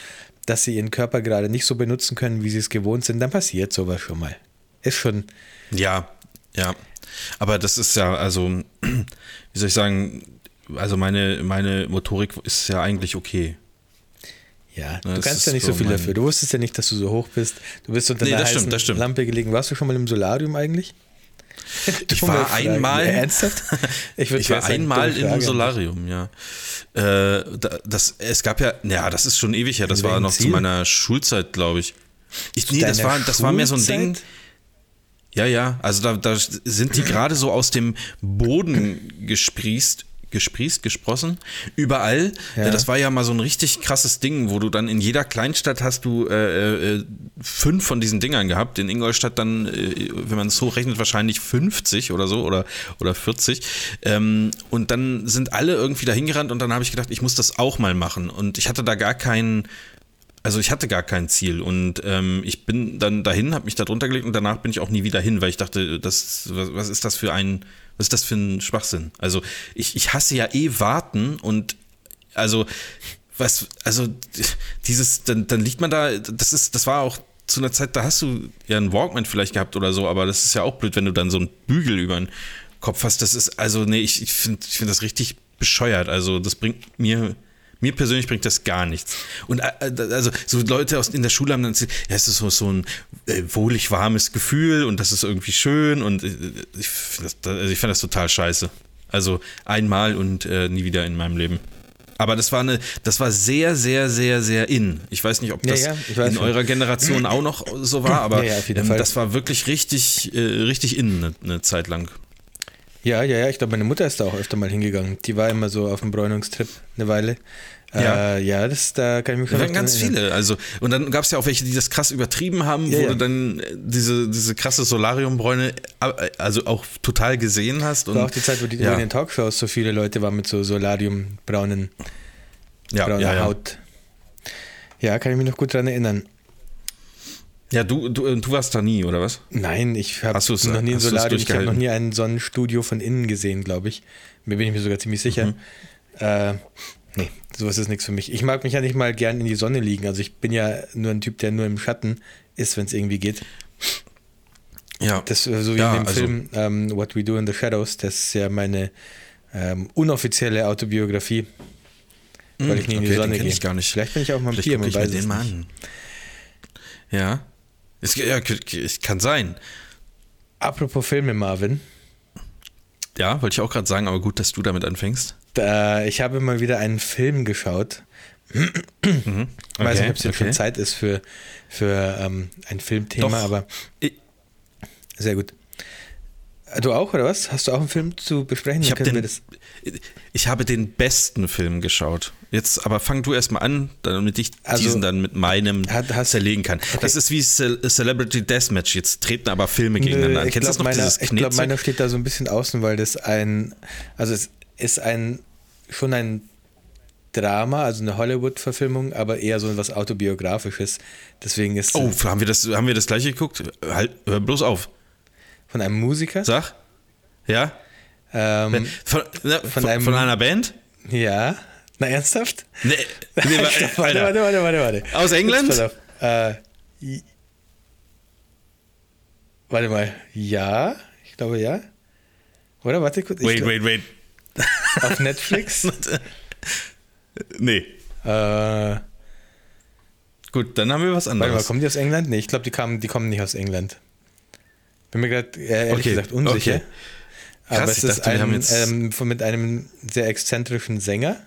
dass sie ihren Körper gerade nicht so benutzen können, wie sie es gewohnt sind, dann passiert sowas schon mal. Ist schon. Ja, ja. Aber das ist ja, also, [CLEARS THROAT] wie soll ich sagen, also meine, meine Motorik ist ja eigentlich okay. Ja, du das kannst ja nicht so viel dafür. Du wusstest ja nicht, dass du so hoch bist. Du bist unter nee, einer heißen stimmt, Lampe gelegen. Warst du schon mal im Solarium eigentlich? ich [LAUGHS] war einmal. ernsthaft? [LAUGHS] Ich, ich war einmal im Solarium, ja. Äh, das, es gab ja, ja, das ist schon ewig her. Das war noch Ziel? zu meiner Schulzeit, glaube ich. ich nee, das war, das war mehr so ein Ding. Ja, ja, also da, da sind die gerade so aus dem Boden gesprießt gesprießt, gesprossen, überall. Ja. Das war ja mal so ein richtig krasses Ding, wo du dann in jeder Kleinstadt hast du äh, äh, fünf von diesen Dingern gehabt. In Ingolstadt dann, äh, wenn man es so rechnet, wahrscheinlich 50 oder so oder, oder 40. Ähm, und dann sind alle irgendwie dahin gerannt und dann habe ich gedacht, ich muss das auch mal machen. Und ich hatte da gar keinen also ich hatte gar kein Ziel und ähm, ich bin dann dahin, habe mich da drunter gelegt und danach bin ich auch nie wieder hin, weil ich dachte, das, was, was ist das für ein was ist das für ein Schwachsinn? Also, ich, ich hasse ja eh warten und also, was, also, dieses, dann, dann liegt man da, das ist, das war auch zu einer Zeit, da hast du ja einen Walkman vielleicht gehabt oder so, aber das ist ja auch blöd, wenn du dann so einen Bügel über den Kopf hast. Das ist, also, nee, ich, ich finde ich find das richtig bescheuert. Also, das bringt mir mir persönlich bringt das gar nichts. Und äh, äh, also so Leute aus, in der Schule haben dann gesagt, ja, es ist so, so ein äh, wohlig warmes Gefühl und das ist irgendwie schön und äh, ich finde das, also find das total scheiße. Also einmal und äh, nie wieder in meinem Leben. Aber das war eine, das war sehr, sehr, sehr, sehr in. Ich weiß nicht, ob das ja, ja, in schon. eurer Generation auch noch so war, aber ja, ähm, das war wirklich richtig, äh, richtig in eine, eine Zeit lang. Ja, ja, ja, ich glaube, meine Mutter ist da auch öfter mal hingegangen. Die war immer so auf dem Bräunungstrip eine Weile. Ja, äh, ja das, da kann ich mich schon Da waren ganz viele. Also, und dann gab es ja auch welche, die das krass übertrieben haben, ja, wo ja. du dann diese, diese krasse Solariumbräune äh, also auch total gesehen hast. Und, war auch die Zeit, wo, die, ja. in den Talkshows so viele Leute waren mit so Solariumbraunen ja, brauner Haut. Ja, kann ich mich noch gut daran erinnern. Ja, du, du, äh, du warst da nie, oder was? Nein, ich habe noch nie ein Solarium, ich habe noch nie ein Sonnenstudio von innen gesehen, glaube ich. Mir bin ich mir sogar ziemlich sicher. Mhm. Äh, nee, sowas ist nichts für mich. Ich mag mich ja nicht mal gern in die Sonne liegen. Also ich bin ja nur ein Typ, der nur im Schatten ist, wenn es irgendwie geht. Ja. Das, äh, so wie ja, in dem also, Film ähm, What We Do in the Shadows, das ist ja meine ähm, unoffizielle Autobiografie. Weil ich nie okay, in die Sonne gehe. Ich gar nicht. Vielleicht bin ich auch mal ein Tier, man weiß den mal an. Ja. Es, ja, es kann sein. Apropos Filme, Marvin. Ja, wollte ich auch gerade sagen, aber gut, dass du damit anfängst. Da, ich habe mal wieder einen Film geschaut. Ich weiß nicht, Mhm. Okay, ob es jetzt okay. schon Zeit ist für, für ähm, ein Filmthema, Doch. aber sehr gut. Äh, Du auch, oder was? Hast du auch einen Film zu besprechen? ich, hab den, ich habe den besten Film geschaut. Jetzt aber fang du erstmal an, damit ich Also, diesen dann mit meinem hat- hast- zerlegen kann. Das ist wie Ce Celebrity Deathmatch. Jetzt treten aber Filme gegeneinander an. Kennst du glaube, das noch, meiner, dieses ich glaub, Knetzeug? meiner steht da so ein bisschen außen, weil das ein, also es ist ein, schon ein Drama, also eine Hollywood-Verfilmung, aber eher so was Autobiografisches. Deswegen ist Oh, haben wir, das, haben wir das gleiche geguckt? Halt, hör bloß auf. Von einem Musiker. Sag. Ja? Ähm, Von, na, von, einem- von einer Band? ja. Na, ernsthaft? Nee, [LAUGHS] nee, warte, warte, warte, warte, warte. Aus England? Jetzt. Äh, warte mal. Ja? Ich glaube ja. Oder? Warte kurz. Wait, glaub- wait, wait. [LAUGHS] Auf Netflix? [LAUGHS] Nee. äh, Gut, dann haben wir was Warte mal, anderes. kommen die aus England? Nee, ich glaube, die, kamen- die kommen nicht aus England. Bin mir gerade ehrlich Okay, gesagt unsicher. okay. Aber Krass, es ich ist dachte, ein, ähm, mit einem sehr exzentrischen Sänger.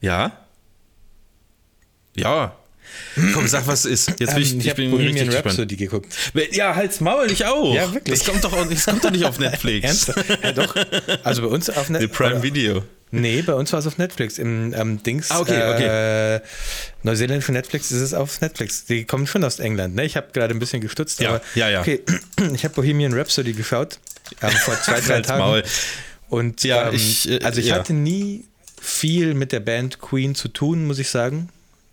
Ja? Ja. Komm, sag, was es ist. Jetzt bin ich, Ähm, ich, ich bin Bohemian richtig gespannt. Rhapsody geguckt. Ja, halt's Maul, ich auch. Ja, wirklich. Das kommt doch, das kommt doch nicht auf [LAUGHS] Netflix. Ernsthaft? ja, doch. Also bei uns auf The Netflix. Prime Video. Nee, bei uns war es auf Netflix. Im ähm, Dings. Ah, okay, Äh, neuseeländischen Netflix ist es auf Netflix. Die kommen schon aus England. Ne? Ich habe gerade ein bisschen gestutzt. Ja, aber ja, ja. Okay, [CLEARS THROAT] ich habe Bohemian Rhapsody geschaut. Ähm, vor zwei, drei [LAUGHS] Tagen. Maul. Und Ja, ähm, ich, äh, also ich ja. hatte nie viel mit der Band Queen zu tun, muss ich sagen.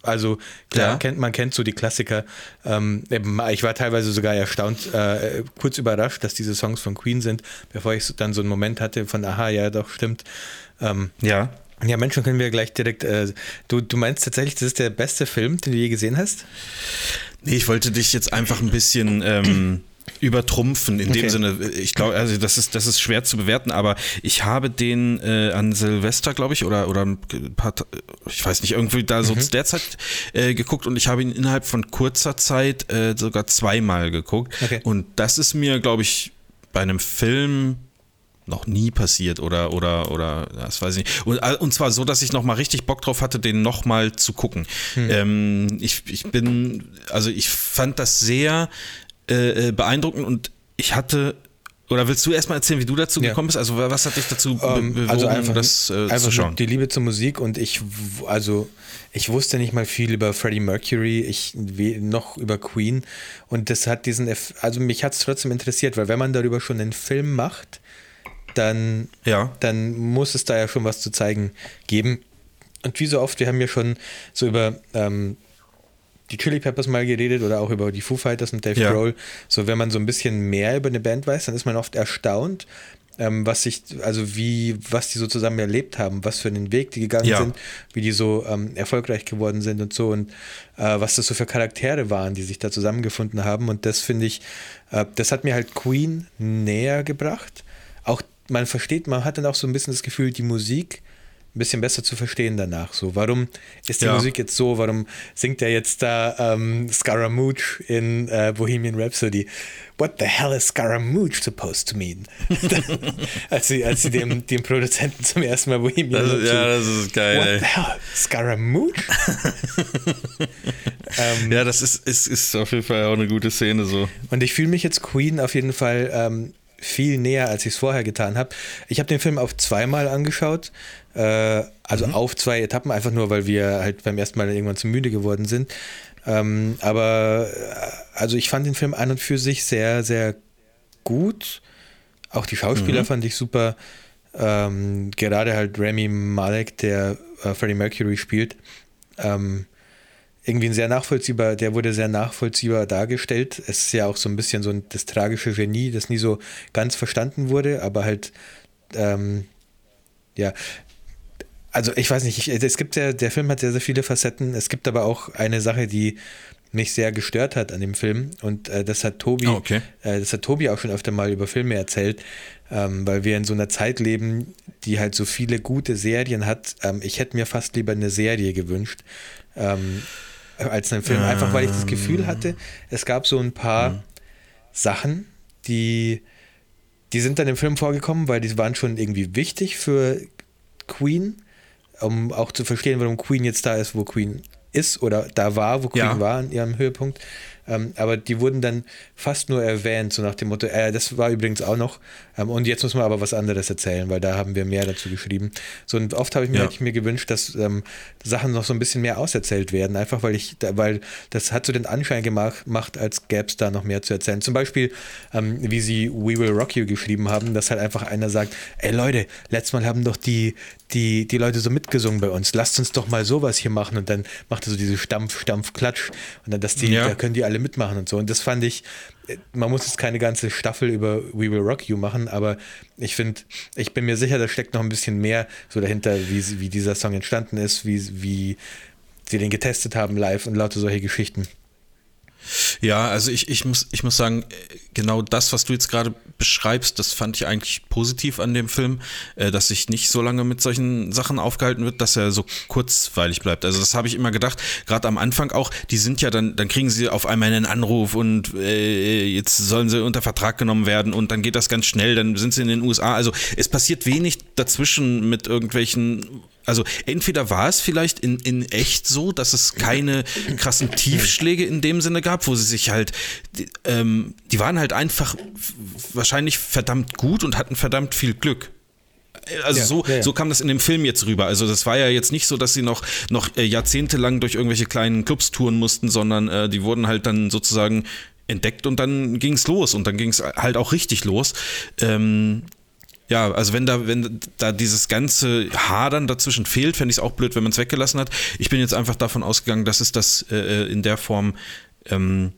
Also klar, Ja. kennt, man kennt so die Klassiker. Ähm, ich war teilweise sogar erstaunt, äh, kurz überrascht, dass diese Songs von Queen sind, bevor ich dann so einen Moment hatte von, aha, ja, doch, stimmt. Ähm, Ja. ja, Menschen können wir gleich direkt. Äh, du, du meinst tatsächlich, das ist der beste Film, den du je gesehen hast? Nee, ich wollte dich jetzt einfach ein bisschen ähm, übertrumpfen. In Okay. dem Sinne, ich glaube, also das ist, das ist schwer zu bewerten, aber ich habe den äh, an Silvester, glaube ich, oder, oder ein paar, ich weiß nicht, irgendwie da so zu der Zeit äh, geguckt und ich habe ihn innerhalb von kurzer Zeit äh, sogar zweimal geguckt. Okay. Und das ist mir, glaube ich, bei einem Film noch nie passiert oder oder oder das weiß ich nicht. Und, äh, und zwar so, dass ich noch mal richtig Bock drauf hatte, den noch mal zu gucken. Ähm, ich, ich bin, also ich fand das sehr äh, äh, beeindruckend und ich hatte oder willst du erstmal erzählen, wie du dazu Ja. gekommen bist? Also was hat dich dazu Ähm, bewogen, also einfach, das äh, einfach zu schauen? die Liebe zur Musik und ich, also ich wusste nicht mal viel über Freddie Mercury, ich noch über Queen und das hat diesen, Eff- also mich hat es trotzdem interessiert, weil wenn man darüber schon einen Film macht, dann, Ja. dann muss es da ja schon was zu zeigen geben. Und wie so oft, wir haben ja schon so über ähm, die Chili Peppers mal geredet oder auch über die Foo Fighters und Dave Ja. Grohl. So, wenn man so ein bisschen mehr über eine Band weiß, dann ist man oft erstaunt, ähm, was sich, also wie, was die so zusammen erlebt haben, was für einen Weg die gegangen Ja. sind, wie die so ähm, erfolgreich geworden sind und so und äh, was das so für Charaktere waren, die sich da zusammengefunden haben. Und das finde ich, äh, das hat mir halt Queen näher gebracht. Auch man versteht, man hat dann auch so ein bisschen das Gefühl, die Musik ein bisschen besser zu verstehen danach. So, warum ist die Ja. Musik jetzt so? Warum singt er jetzt da ähm, Scaramouche in äh, Bohemian Rhapsody? What the hell is Scaramouche supposed to mean? [LAUGHS] als sie, als sie dem, dem Produzenten zum ersten Mal Bohemian Das, Rhapsody. ja, das ist geil. What ey. the hell? Scaramouche? [LAUGHS] ähm, Ja, das ist, ist, ist auf jeden Fall auch eine gute Szene so. Und ich fühle mich jetzt Queen auf jeden Fall ähm, viel näher, als ich es vorher getan habe. Ich habe den Film auf zweimal angeschaut, äh, also auf zwei Etappen, einfach nur, weil wir halt beim ersten Mal irgendwann zu müde geworden sind. Ähm, aber äh, also ich fand den Film an und für sich sehr, sehr gut. Auch die Schauspieler fand ich super. Ähm, gerade halt Remy Malek, der äh, Freddie Mercury spielt. Ähm, irgendwie ein sehr nachvollziehbar, der wurde sehr nachvollziehbar dargestellt. Es ist ja auch so ein bisschen so ein, das tragische Genie, das nie so ganz verstanden wurde, aber halt, ähm, ja, also ich weiß nicht, ich, es gibt ja, der Film hat sehr, sehr viele Facetten. Es gibt aber auch eine Sache, die mich sehr gestört hat an dem Film und äh, das hat Tobi, Ah, okay. äh, das hat Tobi auch schon öfter mal über Filme erzählt, ähm, weil wir in so einer Zeit leben, die halt so viele gute Serien hat. Ähm, ich hätte mir fast lieber eine Serie gewünscht. Ähm, als einen Film. Einfach weil ich das Gefühl hatte, es gab so ein paar mhm. Sachen, die, die sind dann im Film vorgekommen, weil die waren schon irgendwie wichtig für Queen, um auch zu verstehen, warum Queen jetzt da ist, wo Queen ist oder da war, wo Queen ja. war an ihrem Höhepunkt. Ähm, aber die wurden dann fast nur erwähnt, so nach dem Motto, äh, das war übrigens auch noch. Ähm, und jetzt muss man aber was anderes erzählen, weil da haben wir mehr dazu geschrieben. So und oft habe ich mir, ja. ich mir gewünscht, dass ähm, Sachen noch so ein bisschen mehr auserzählt werden, einfach weil ich, weil das hat so den Anschein gemacht, als gäbe es da noch mehr zu erzählen. Zum Beispiel, ähm, wie sie We Will Rock You geschrieben haben, dass halt einfach einer sagt, ey Leute, letztes Mal haben doch die, die, die Leute so mitgesungen bei uns, lasst uns doch mal sowas hier machen und dann macht er so diese Stampf, Stampf, Klatsch und dann, dass die, ja. da können die alle mitmachen und so. Und das fand ich, man muss jetzt keine ganze Staffel über We Will Rock You machen, aber ich finde, ich bin mir sicher, da steckt noch ein bisschen mehr so dahinter, wie, wie dieser Song entstanden ist, wie, wie sie den getestet haben live und lauter solche Geschichten. Ja, also ich, ich, muss, ich muss sagen, genau das, was du jetzt gerade beschreibst, das fand ich eigentlich positiv an dem Film, äh, dass sich nicht so lange mit solchen Sachen aufgehalten wird, dass er so kurzweilig bleibt. Also das habe ich immer gedacht, gerade am Anfang auch, die sind ja dann, dann kriegen sie auf einmal einen Anruf und äh, jetzt sollen sie unter Vertrag genommen werden und dann geht das ganz schnell, dann sind sie in den USA. Also es passiert wenig dazwischen mit irgendwelchen also entweder war es vielleicht in, in echt so, dass es keine krassen Tiefschläge in dem Sinne gab, wo sie sich halt, die, ähm, die waren halt einfach wahrscheinlich verdammt gut und hatten verdammt viel Glück. Also ja, so, ja, ja. so kam das in dem Film jetzt rüber. Also das war ja jetzt nicht so, dass sie noch, noch äh, jahrzehntelang durch irgendwelche kleinen Clubs touren mussten, sondern äh, die wurden halt dann sozusagen entdeckt und dann ging es los und dann ging es halt auch richtig los. Ähm, ja, also wenn da, wenn da dieses ganze Hadern dazwischen fehlt, fände ich es auch blöd, wenn man es weggelassen hat. Ich bin jetzt einfach davon ausgegangen, dass es das äh, äh, in der Form ähm,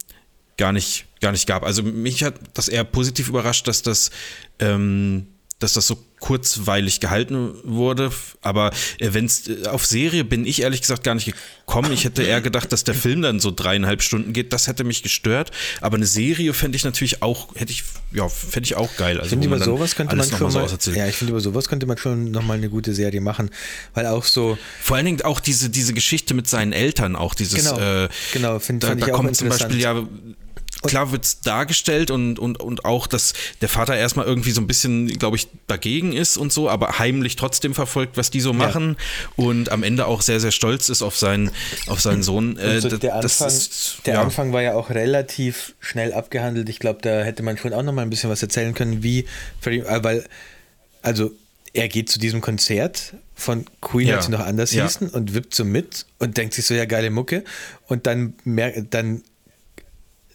gar nicht, gar nicht gab. Also mich hat das eher positiv überrascht, dass das ähm, dass das so kurzweilig gehalten wurde. Aber äh, wenn es äh, auf Serie bin ich ehrlich gesagt gar nicht gekommen. Ich hätte eher gedacht, dass der Film dann so dreieinhalb Stunden geht. Das hätte mich gestört. Aber eine Serie fände ich natürlich auch, hätte ich, ja, fände ich auch geil. Also, ich finde über sowas könnte man schon mal, so ja, ich finde über sowas könnte man schon nochmal eine gute Serie machen, weil auch so. Vor allen Dingen auch diese, diese Geschichte mit seinen Eltern, auch dieses. Genau, äh, genau finde find da, da kommt zum Beispiel ja klar wird es dargestellt und, und, und auch, dass der Vater erstmal irgendwie so ein bisschen, glaube ich, dagegen ist und so, aber heimlich trotzdem verfolgt, was die so machen ja. und am Ende auch sehr, sehr stolz ist auf seinen, auf seinen Sohn. Äh, so der Anfang, ist, der ja. Anfang war ja auch relativ schnell abgehandelt. Ich glaube, da hätte man schon auch noch mal ein bisschen was erzählen können, wie, äh, weil, also er geht zu diesem Konzert von Queen, ja. als sie noch anders ja. hießen, und wippt so mit und denkt sich so, ja, geile Mucke. Und dann, dann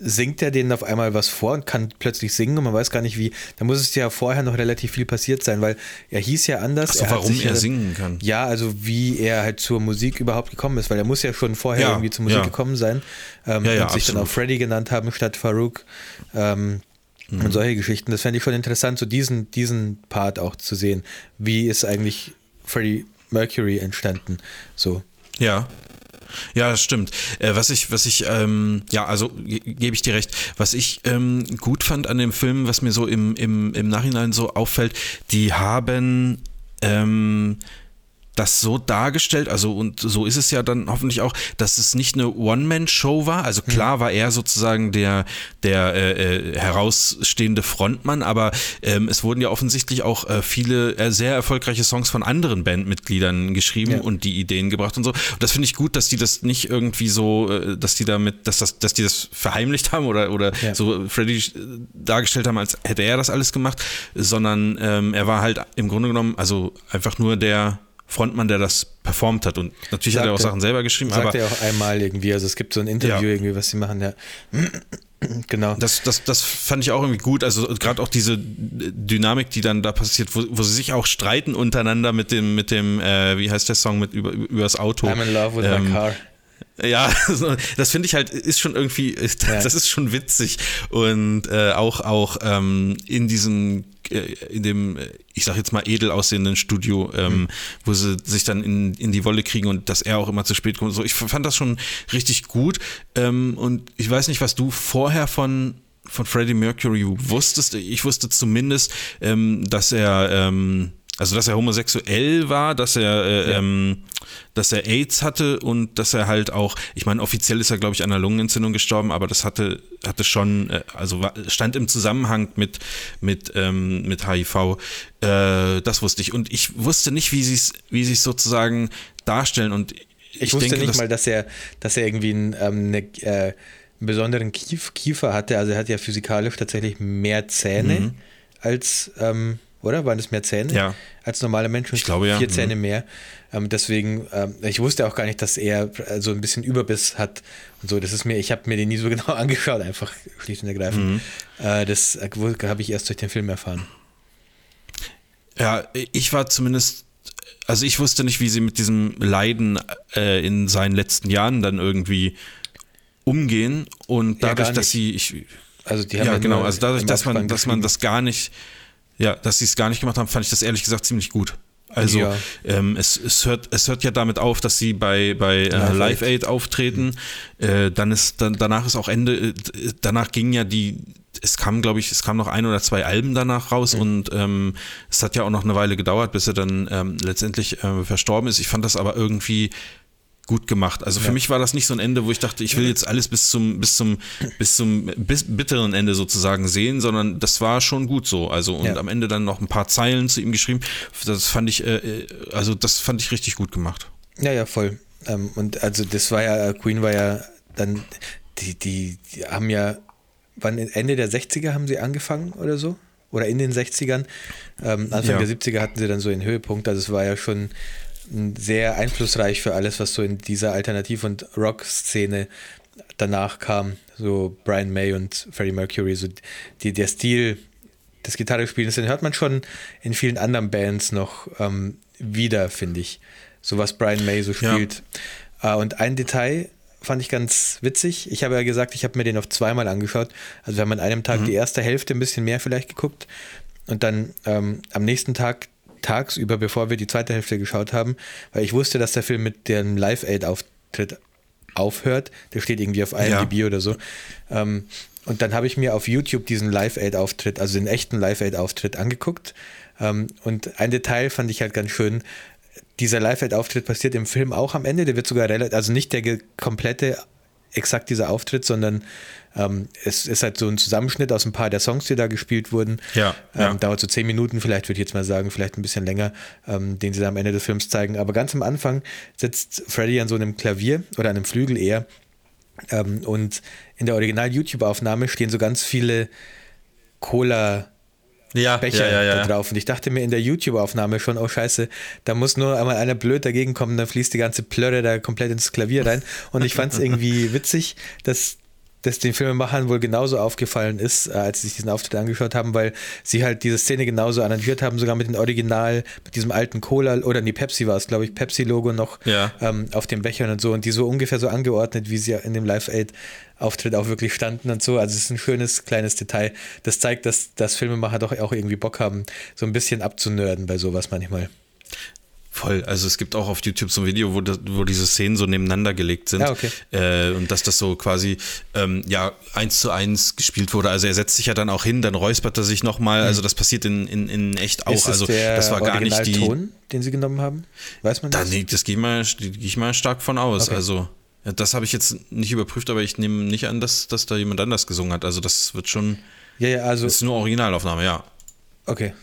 singt er denen auf einmal was vor und kann plötzlich singen und man weiß gar nicht wie. Da muss es ja vorher noch relativ viel passiert sein, weil er hieß ja anders. Ach so, er warum er ja, singen kann. Ja, also wie er halt zur Musik überhaupt gekommen ist, weil er muss ja schon vorher ja, irgendwie zur Musik ja. gekommen sein ähm, und sich dann auch Freddy genannt haben statt Farouk. Ähm, mhm. Und solche Geschichten. Das fände ich schon interessant, so diesen, diesen Part auch zu sehen. Wie ist eigentlich Freddie Mercury entstanden? So. Ja. Ja, stimmt. Äh, was ich, was ich, ähm, ja, also gebe ich dir recht. Was ich ähm, gut fand an dem Film, was mir so im, im, im Nachhinein so auffällt, die haben ähm, das so dargestellt, also und so ist es ja dann hoffentlich auch, dass es nicht eine One-Man-Show war. Also klar war er sozusagen der, der äh, äh, herausstehende Frontmann, aber ähm, es wurden ja offensichtlich auch äh, viele äh, sehr erfolgreiche Songs von anderen Bandmitgliedern geschrieben ja. und die Ideen gebracht und so. Und das finde ich gut, dass die das nicht irgendwie so, äh, dass die damit, dass das, dass die das verheimlicht haben oder, oder ja. so Freddy äh, dargestellt haben, als hätte er das alles gemacht, sondern ähm, er war halt im Grunde genommen, also einfach nur der Frontmann, der das performt hat. Und natürlich sagt hat er auch Sachen selber geschrieben. Sagt aber, er auch einmal irgendwie. Also es gibt so ein Interview ja. irgendwie, was sie machen, ja. [CLEARS THROAT] genau. Das, das, das fand ich auch irgendwie gut. Also gerade auch diese Dynamik, die dann da passiert, wo, wo sie sich auch streiten untereinander mit dem, mit dem, äh, wie heißt der Song, mit über, über das Auto. I'm in love with ähm, my car. Ja, [LAUGHS] das finde ich halt, ist schon irgendwie, das ja. ist schon witzig. Und äh, auch, auch ähm, in diesem, äh, in dem, ich sag jetzt mal, edel aussehenden Studio, ähm, mhm. wo sie sich dann in, in die Wolle kriegen und dass er auch immer zu spät kommt. So, ich fand das schon richtig gut. Ähm, und ich weiß nicht, was du vorher von von Freddie Mercury wusstest. Ich wusste zumindest, ähm, dass er ähm, Also, dass er homosexuell war, dass er, äh, ja. ähm, dass er AIDS hatte und dass er halt auch, ich meine, offiziell ist er, glaube ich, an einer Lungenentzündung gestorben, aber das hatte, hatte schon, äh, also war, stand im Zusammenhang mit, mit, ähm, mit HIV. Äh, das wusste ich. Und ich wusste nicht, wie sie es wie sozusagen darstellen. Und ich, ich wusste denke, nicht mal, dass er, dass er irgendwie ein, ähm, eine, äh, einen besonderen Kief Kiefer hatte. Also er hat ja physikalisch tatsächlich mehr Zähne mhm. als ähm, oder? Waren das mehr Zähne ja. als normale Menschen? Ich glaube ja. Vier Zähne mhm. mehr. Ähm, deswegen, ähm, ich wusste auch gar nicht, dass er äh, so ein bisschen Überbiss hat und so. Das ist mir, ich habe mir den nie so [LAUGHS] genau angeschaut, einfach schlicht und ergreifend. Mhm. Äh, das äh, habe ich erst durch den Film erfahren. Ja, ich war zumindest, also ich wusste nicht, wie sie mit diesem Leiden äh, in seinen letzten Jahren dann irgendwie umgehen und dadurch, ja, dass sie, ich, also die haben ja, ja genau, also dadurch, dass man, dass man das gar nicht ja, dass sie es gar nicht gemacht haben, fand ich das ehrlich gesagt ziemlich gut. Also ja. ähm, es, es, hört, es hört ja damit auf, dass sie bei, bei äh, Live Aid auftreten. Mhm. Äh, dann ist dann, danach ist auch Ende. Äh, danach ging ja die. Es kam, glaube ich, es kam noch ein oder zwei Alben danach raus mhm. und ähm, es hat ja auch noch eine Weile gedauert, bis er dann ähm, letztendlich äh, verstorben ist. Ich fand das aber irgendwie gut gemacht. Also für ja. mich war das nicht so ein Ende, wo ich dachte, ich will jetzt alles bis zum, bis zum, bis zum bis bitteren Ende sozusagen sehen, sondern das war schon gut so. Also und ja. am Ende dann noch ein paar Zeilen zu ihm geschrieben. Das fand ich, äh, äh, also das fand ich richtig gut gemacht. Ja, ja, voll. Ähm, und also das war ja, Queen war ja dann, die, die, die haben ja, wann Ende der 60er haben sie angefangen oder so? Oder in den 60ern. Ähm, Anfang ja. der 70er hatten sie dann so einen Höhepunkt. Also es war ja schon sehr einflussreich für alles, was so in dieser Alternativ- und Rock-Szene danach kam. So Brian May und Freddie Mercury, so die, der Stil des Gitarrespielens, den hört man schon in vielen anderen Bands noch ähm, wieder, finde ich. So was Brian May so spielt. Ja. Äh, und ein Detail fand ich ganz witzig. Ich habe ja gesagt, ich habe mir den auf zweimal angeschaut. Also wir haben an einem Tag mhm. die erste Hälfte ein bisschen mehr vielleicht geguckt und dann ähm, am nächsten Tag tagsüber, bevor wir die zweite Hälfte geschaut haben, weil ich wusste, dass der Film mit dem Live-Aid-Auftritt aufhört. Der steht irgendwie auf IMDb ja. oder so. Ähm, und dann habe ich mir auf YouTube diesen Live-Aid-Auftritt, also den echten Live-Aid-Auftritt angeguckt. Ähm, und ein Detail fand ich halt ganz schön. Dieser Live-Aid-Auftritt passiert im Film auch am Ende. Der wird sogar relativ, also nicht der komplette exakt dieser Auftritt, sondern ähm, es ist halt so ein Zusammenschnitt aus ein paar der Songs, die da gespielt wurden. Ja, ähm, ja. Dauert so zehn Minuten, vielleicht würde ich jetzt mal sagen, vielleicht ein bisschen länger, ähm, den sie dann am Ende des Films zeigen. Aber ganz am Anfang sitzt Freddy an so einem Klavier oder an einem Flügel eher. Ähm, und in der Original-YouTube-Aufnahme stehen so ganz viele Cola- ja, Becher ja, ja, da drauf. Und ich dachte mir in der YouTube-Aufnahme schon, oh scheiße, da muss nur einmal einer blöd dagegen kommen, dann fließt die ganze Plörre da komplett ins Klavier rein. Und ich fand es irgendwie witzig, dass das den Filmemachern wohl genauso aufgefallen ist, äh, als sie sich diesen Auftritt angeschaut haben, weil sie halt diese Szene genauso arrangiert haben, sogar mit dem Original, mit diesem alten Cola oder nee, Pepsi war es, glaube ich, Pepsi-Logo noch ja. ähm, auf den Bechern und so und die so ungefähr so angeordnet, wie sie in dem Live-Aid-Auftritt auch wirklich standen und so. Also es ist ein schönes kleines Detail. Das zeigt, dass, dass Filmemacher doch auch irgendwie Bock haben, so ein bisschen abzunörden bei sowas manchmal. Voll. Also es gibt auch auf YouTube so ein Video, wo, das, wo diese Szenen so nebeneinander gelegt sind. Ja, okay. Äh, und dass das so quasi ähm, ja eins zu eins gespielt wurde. Also er setzt sich ja dann auch hin, dann räuspert er sich nochmal. Mhm. Also das passiert in, in, in echt auch. Ist das also das war gar nicht die. Ton, den sie genommen haben? Weiß man das? Da, nee, das gehe ich, mal, geh ich mal stark von aus. Okay. Also ja, das habe ich jetzt nicht überprüft, aber ich nehme nicht an, dass, dass da jemand anders gesungen hat. Also das wird schon. Ja, ja, also. Das ist nur Originalaufnahme, ja. Okay,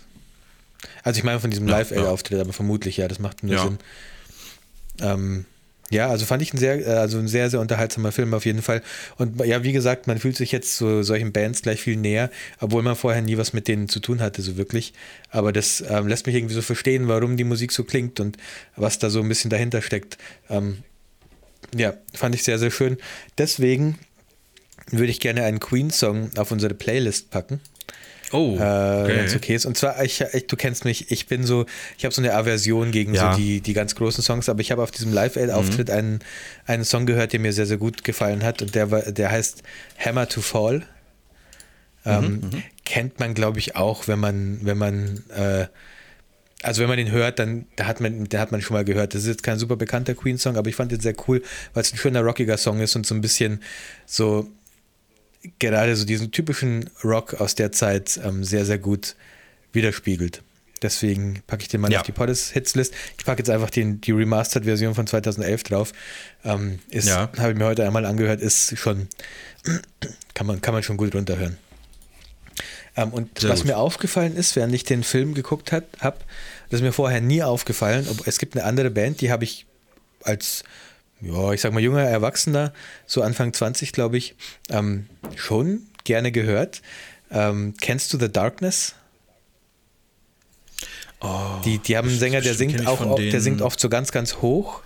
also ich meine von diesem ja, Live-Auftritt, aber vermutlich ja, das macht nur ja. Sinn. Ähm, ja, also fand ich ein sehr, also ein sehr, sehr unterhaltsamer Film auf jeden Fall. Und ja, wie gesagt, man fühlt sich jetzt zu solchen Bands gleich viel näher, obwohl man vorher nie was mit denen zu tun hatte, so wirklich. Aber das ähm, lässt mich irgendwie so verstehen, warum die Musik so klingt und was da so ein bisschen dahinter steckt. Ähm, ja, fand ich sehr, sehr schön. Deswegen würde ich gerne einen Queen-Song auf unsere Playlist packen. Oh, äh, okay. wenn es okay ist. Und zwar, ich, ich, du kennst mich, ich bin so, ich habe so eine Aversion gegen ja. so die, die ganz großen Songs, aber ich habe auf diesem Live-Aid-Auftritt mhm. einen, einen Song gehört, der mir sehr, sehr gut gefallen hat und der, der heißt Hammer to Fall. Ähm, mhm, mhm. kennt man, glaube ich, auch, wenn man, wenn man, äh, also wenn man den hört, dann da hat man, da hat man schon mal gehört. Das ist jetzt kein super bekannter Queen-Song, aber ich fand den sehr cool, weil es ein schöner rockiger Song ist und so ein bisschen so gerade so diesen typischen Rock aus der Zeit ähm, sehr, sehr gut widerspiegelt. Deswegen packe ich den mal Ja. auf die Poddes-Hitslist. Ich packe jetzt einfach den, die Remastered-Version von 2011 drauf. Ähm, ist, Ja. habe ich mir heute einmal angehört, ist schon, kann man, kann man schon gut runterhören. Ähm, und Sehr was gut. mir aufgefallen ist, während ich den Film geguckt habe, das ist mir vorher nie aufgefallen. Ob, es gibt eine andere Band, die habe ich als, ja, ich sag mal, junger Erwachsener, so Anfang 20, glaube ich, ähm, schon gerne gehört. Ähm, kennst du The Darkness? Oh, Die, die haben einen Sänger, der singt auch, oft- der singt oft so ganz, ganz hoch.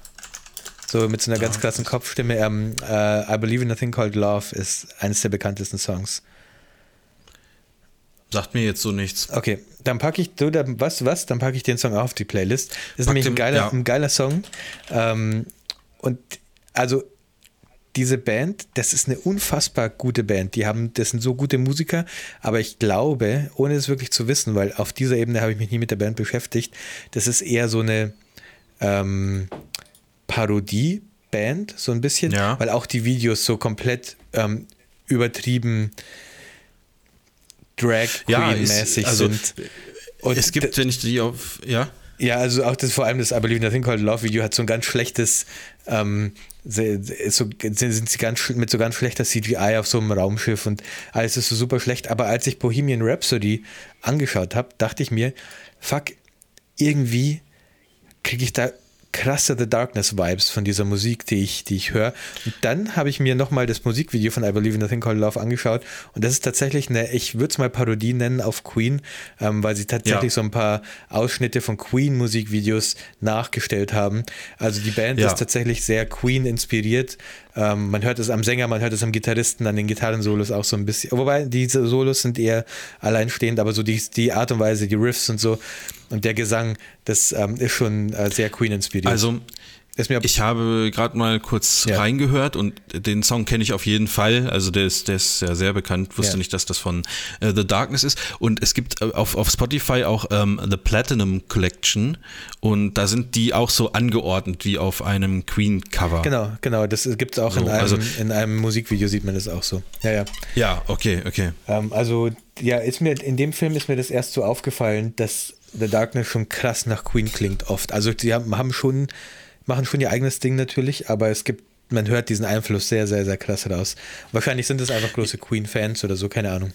So mit so einer ganz krassen Kopfstimme. Ähm, äh, I Believe in a Thing Called Love ist eines der bekanntesten Songs. Sagt mir jetzt so nichts. Okay, dann packe ich, du, dann, was, was, dann packe ich den Song auch auf die Playlist. Das ist Pack nämlich ein geiler, ja. ein geiler Song. Ähm, und also diese Band, das ist eine unfassbar gute Band. Die haben, das sind so gute Musiker, aber ich glaube, ohne es wirklich zu wissen, weil auf dieser Ebene habe ich mich nie mit der Band beschäftigt, das ist eher so eine ähm, Parodie-Band, so ein bisschen, Ja. weil auch die Videos so komplett ähm, übertrieben Drag Ja, Queen-mäßig ist- also, sind. Und es gibt, wenn ich die auf, ja, ja, also auch das vor allem das I Believe in a Thing Called Love Video hat so ein ganz schlechtes, ähm, so, sind sie ganz mit so ganz schlechter CGI auf so einem Raumschiff und alles ist so super schlecht. Aber als ich Bohemian Rhapsody angeschaut habe, dachte ich mir, fuck, irgendwie kriege ich da krasse The Darkness Vibes von dieser Musik, die ich, die ich höre. Und dann habe ich mir nochmal das Musikvideo von I Believe in a Thing Called Love angeschaut. Und das ist tatsächlich eine, ich würde es mal Parodie nennen auf Queen, ähm, weil sie tatsächlich Ja. so ein paar Ausschnitte von Queen-Musikvideos nachgestellt haben. Also die Band Ja. ist tatsächlich sehr Queen inspiriert. Ähm, man hört es am Sänger, man hört es am Gitarristen, an den Gitarrensolos auch so ein bisschen. Wobei diese Solos sind eher alleinstehend, aber so die, die Art und Weise, die Riffs und so und der Gesang, das ähm, ist schon äh, sehr Queen inspiriert. also ist mir ich habe gerade mal kurz Ja. reingehört und den Song kenne ich auf jeden Fall. Also der ist, der ist ja sehr bekannt. Wusste Ja. nicht, dass das von äh, The Darkness ist. Und es gibt äh, auf, auf Spotify auch ähm, The Platinum Collection und da sind die auch so angeordnet wie auf einem Queen-Cover. Genau, genau. Das gibt es auch in, So, einem, also- in einem Musikvideo, sieht man das auch so. Ja, ja. Ja, okay, okay. Ähm, also, ja, ist mir, in dem Film ist mir das erst so aufgefallen, dass The Darkness schon krass nach Queen klingt oft. Also, die haben, haben schon, machen schon ihr eigenes Ding natürlich, aber es gibt, man hört diesen Einfluss sehr, sehr, sehr krass raus. Wahrscheinlich sind es einfach große Queen-Fans oder so, keine Ahnung.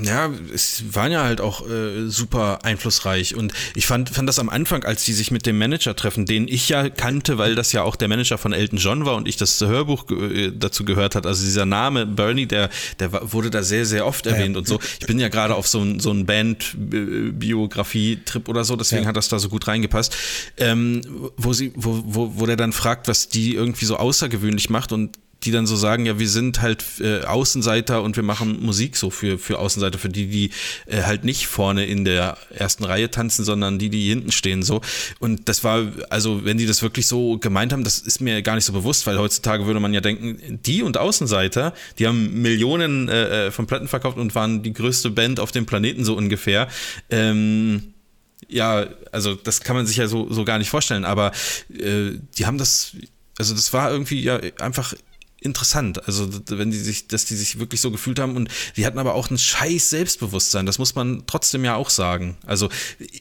Ja, es waren ja halt auch äh, super einflussreich und ich fand, fand das am Anfang, als die sich mit dem Manager treffen, den ich ja kannte, weil das ja auch der Manager von Elton John war und ich das Hörbuch ge- äh, dazu gehört hat. Also dieser Name Bernie, der, der wurde da sehr, sehr oft erwähnt und so. Ich bin ja gerade auf so ein, so ein Band-Biografie-Trip oder so, deswegen Ja. hat das da so gut reingepasst. Ähm, wo sie, wo, wo, wo der dann fragt, was die irgendwie so außergewöhnlich macht und die dann so sagen, ja, wir sind halt äh, Außenseiter und wir machen Musik so für, für Außenseiter, für die, die äh, halt nicht vorne in der ersten Reihe tanzen, sondern die, die hinten stehen so. Und das war, also wenn die das wirklich so gemeint haben, das ist mir gar nicht so bewusst, weil heutzutage würde man ja denken, die und Außenseiter, die haben Millionen äh, von Platten verkauft und waren die größte Band auf dem Planeten so ungefähr. Ähm, ja, also das kann man sich ja so, so gar nicht vorstellen, aber äh, die haben das, also das war irgendwie ja einfach interessant, also wenn die sich, dass die sich wirklich so gefühlt haben und die hatten aber auch ein scheiß Selbstbewusstsein, das muss man trotzdem ja auch sagen. Also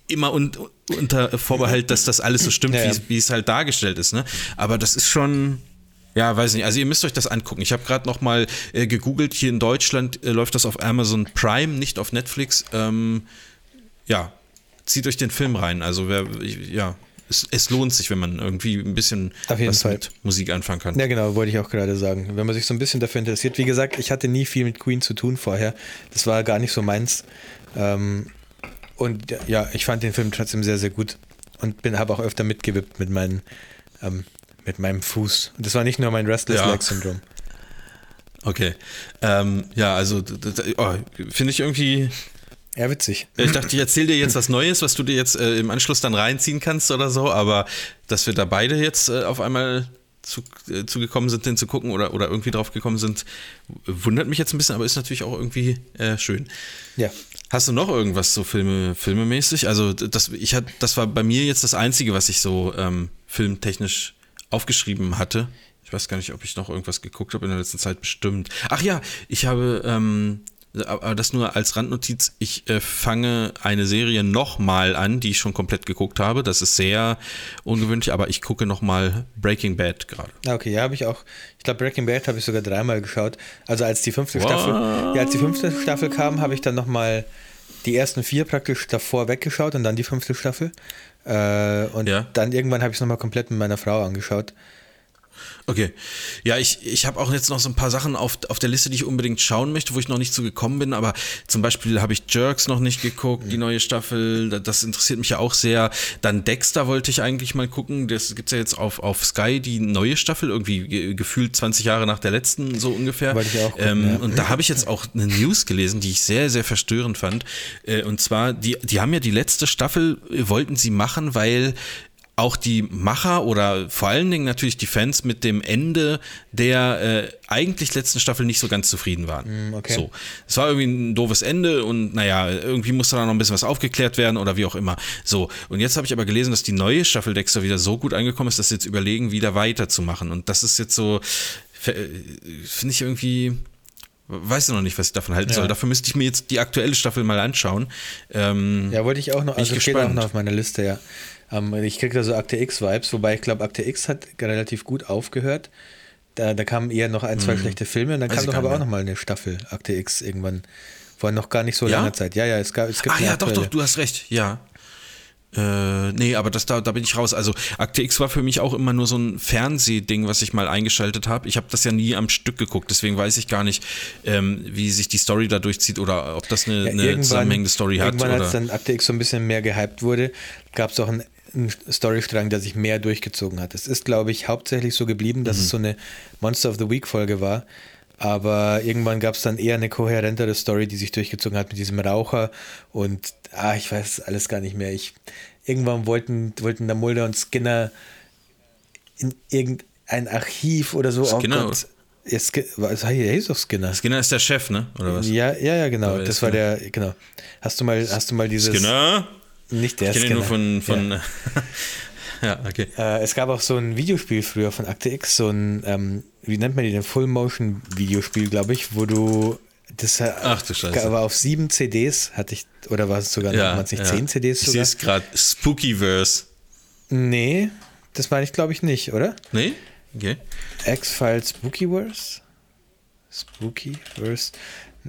immer und, unter Vorbehalt, dass das alles so stimmt, Ja, ja. wie es- wie es halt dargestellt ist, ne? Aber das ist schon, ja, weiß nicht. Also ihr müsst euch das angucken. Ich habe gerade noch mal äh, gegoogelt. Hier in Deutschland äh, läuft das auf Amazon Prime, nicht auf Netflix. Ähm, ja, zieht euch den Film rein. Also wer, ich, ja, es, es lohnt sich, wenn man irgendwie ein bisschen was Fall. mit Musik anfangen kann. Ja, genau, wollte ich auch gerade sagen. Wenn man sich so ein bisschen dafür interessiert. Wie gesagt, ich hatte nie viel mit Queen zu tun vorher. Das war gar nicht so meins. Ähm, und ja, ich fand den Film trotzdem sehr, sehr gut. Und bin habe auch öfter mitgewippt mit, meinen, ähm, mit meinem Fuß. Und das war nicht nur mein Restless Ja. Leg Syndrome. Okay. Ähm, ja, also oh, finde ich irgendwie. Ja, witzig. Ich dachte, ich erzähle dir jetzt was Neues, was du dir jetzt äh, im Anschluss dann reinziehen kannst oder so, aber dass wir da beide jetzt äh, auf einmal zu, äh, zugekommen sind, den zu gucken oder, oder irgendwie drauf gekommen sind, wundert mich jetzt ein bisschen, aber ist natürlich auch irgendwie äh, schön. Ja. Hast du noch irgendwas so Filme, filmemäßig? Also das, ich hat, das war bei mir jetzt das Einzige, was ich so ähm, filmtechnisch aufgeschrieben hatte. Ich weiß gar nicht, ob ich noch irgendwas geguckt habe in der letzten Zeit, bestimmt. Ach ja, ich habe ähm, aber das nur als Randnotiz. Ich äh, fange eine Serie nochmal an, die ich schon komplett geguckt habe. Das ist sehr ungewöhnlich, aber ich gucke nochmal Breaking Bad gerade. Ah, Okay, ja, habe ich auch. Ich glaube, Breaking Bad habe ich sogar dreimal geschaut. Also als die fünfte Staffel, ja, als die fünfte Staffel kam, habe ich dann nochmal die ersten vier praktisch davor weggeschaut und dann die fünfte Staffel. Äh, und Ja. dann irgendwann habe ich es nochmal komplett mit meiner Frau angeschaut. Okay. Ja, ich, ich habe auch jetzt noch so ein paar Sachen auf, auf der Liste, die ich unbedingt schauen möchte, wo ich noch nicht zu gekommen bin. Aber zum Beispiel habe ich Jerks noch nicht geguckt, die neue Staffel. Da- Das interessiert mich ja auch sehr. Dann Dexter wollte ich eigentlich mal gucken. Das gibt's ja jetzt auf, auf Sky, die neue Staffel, irgendwie ge- gefühlt 20 Jahre nach der letzten, so ungefähr. Wollte ich auch gucken, ähm, ja. Und da habe ich jetzt auch eine News gelesen, die ich sehr, sehr verstörend fand. Äh, Und zwar, die, die haben ja die letzte Staffel, wollten sie machen, weil auch die Macher oder vor allen Dingen natürlich die Fans mit dem Ende der äh, eigentlich letzten Staffel nicht so ganz zufrieden waren. okay. So. Es war irgendwie ein doofes Ende und naja, irgendwie musste da noch ein bisschen was aufgeklärt werden oder wie auch immer. So, und jetzt habe ich aber gelesen, dass die neue Staffel Dexter wieder so gut angekommen ist, dass sie jetzt überlegen, wieder weiterzumachen. Und das ist jetzt so, äh, finde ich irgendwie. Weiß ich noch nicht, was ich davon halten Ja. soll. Dafür müsste ich mir jetzt die aktuelle Staffel mal anschauen. Ähm, Ja, wollte ich auch noch, Bin ich also steht auch noch auf meiner Liste, ja. Ähm, ich kriege da so Akte X-Vibes, wobei ich glaube, Akte X hat relativ gut aufgehört. Da, da kamen eher noch ein, zwei schlechte Filme und dann Weiß kam doch aber auch mehr. noch mal eine Staffel Akte X irgendwann. Vor noch gar nicht so Ja? langer Zeit. Ja, ja, es, gab, es gibt Ah eine ja, doch, aktuelle. doch, du hast recht, ja. Äh, nee, aber das, da, da bin ich raus. Also Akte X war für mich auch immer nur so ein Fernsehding, was ich mal eingeschaltet habe. Ich habe das ja nie am Stück geguckt, deswegen weiß ich gar nicht, ähm, wie sich die Story da durchzieht oder ob das eine, Ja, eine zusammenhängende Story hat. Irgendwann, als dann Akte X so ein bisschen mehr gehypt wurde, gab es auch einen, einen Storystrang, der sich mehr durchgezogen hat. Es ist, glaube ich, hauptsächlich so geblieben, dass Mhm. es so eine Monster of the Week Folge war. Aber irgendwann gab es dann eher eine kohärentere Story, die sich durchgezogen hat mit diesem Raucher und ah, ich weiß alles gar nicht mehr. Ich, irgendwann wollten, wollten der Mulder und Skinner in irgendein Archiv oder so. Skinner, Sk was, hieß doch Skinner. Skinner ist der Chef, ne? Oder was? Ja, ja, ja, genau. Das war der, genau. Hast du mal, hast du mal dieses. Skinner? Nicht der Ich Skinner. nur von. von Ja. [LAUGHS] ja, okay. Äh, es gab auch so ein Videospiel früher von Akte X, so ein, ähm, wie nennt man die denn? Full-Motion-Videospiel, glaube ich, wo du. Das äh, Ach du Scheiße. Aber auf sieben CDs hatte ich, oder war es sogar, Ja, es nicht ja. zehn CDs Ich sogar? sehe es gerade. Spookyverse. Nee, das meine ich, glaube ich, nicht, oder? Nee? Okay. X-Files Spookyverse? Spookyverse?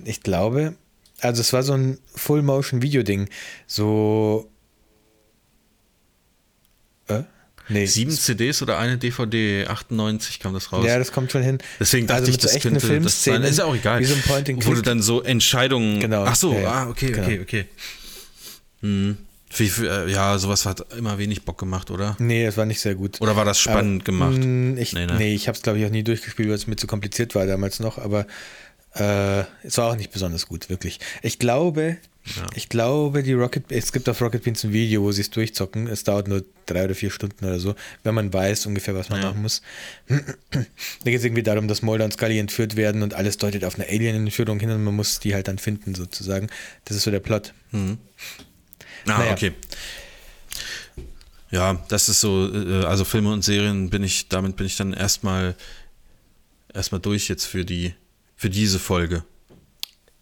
Ich glaube, also es war so ein Full-Motion-Video-Ding. So. Äh? Nee. Sieben CDs oder eine DVD? 98 kam das raus. Ja, das kommt schon hin. Deswegen dachte Also ich, so das echten könnte das sein. Ist ja auch egal. Wie so ein Point and Click. dann so Entscheidungen. Genau, Ach so, ja, ah, okay, Genau. okay, okay. Hm. Äh, ja, sowas hat immer wenig Bock gemacht, oder? Nee, das war nicht sehr gut. Oder war das spannend aber, gemacht? mh, Ich, Nee, nee, ne? ich habe es, glaube ich, auch nie durchgespielt, weil es mir zu kompliziert war damals noch, aber äh, es war auch nicht besonders gut, wirklich. Ich glaube, ich glaube, die Rocket, es gibt auf Rocket Beans ein Video, wo sie es durchzocken. Es dauert nur drei oder vier Stunden oder so, wenn man weiß ungefähr, was man Ja. machen muss. [CLEARS THROAT] da geht es irgendwie darum, dass Mulder und Scully entführt werden und alles deutet auf eine Alien-Entführung hin und man muss die halt dann finden, sozusagen. Das ist so der Plot. Ah, Naja. okay. Ja, das ist so, äh, also Filme und Serien bin ich, damit bin ich dann erstmal erstmal durch jetzt für die, für diese Folge.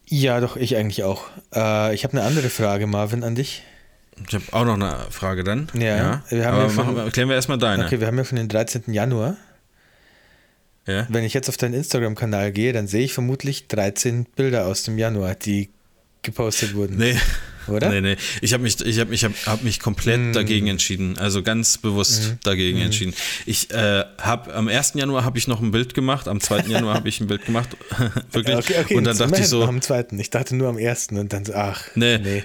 Ja, doch, ich eigentlich auch. Äh, ich habe eine andere Frage, Marvin, an dich. Ich habe auch noch eine Frage dann. Ja, wir haben aber ja machen wir, erklären wir erstmal deine. Okay, wir haben ja schon den 13. Januar. Ja? Wenn ich jetzt auf deinen Instagram-Kanal gehe, dann sehe ich vermutlich 13 Bilder aus dem Januar, die gepostet wurden. Nee. Oder? Nee, nee. Ich habe mich, ich hab, ich hab, hab mich komplett Mm. dagegen entschieden. Also ganz bewusst dagegen entschieden. Ich äh, habe am 1. Januar habe ich noch ein Bild gemacht, am 2. Januar habe ich ein Bild gemacht. [LAUGHS] Wirklich. Okay, okay, und dann dachte immerhin ich so, am zweiten. Ich dachte nur am ersten und dann so, ach, nee. nee.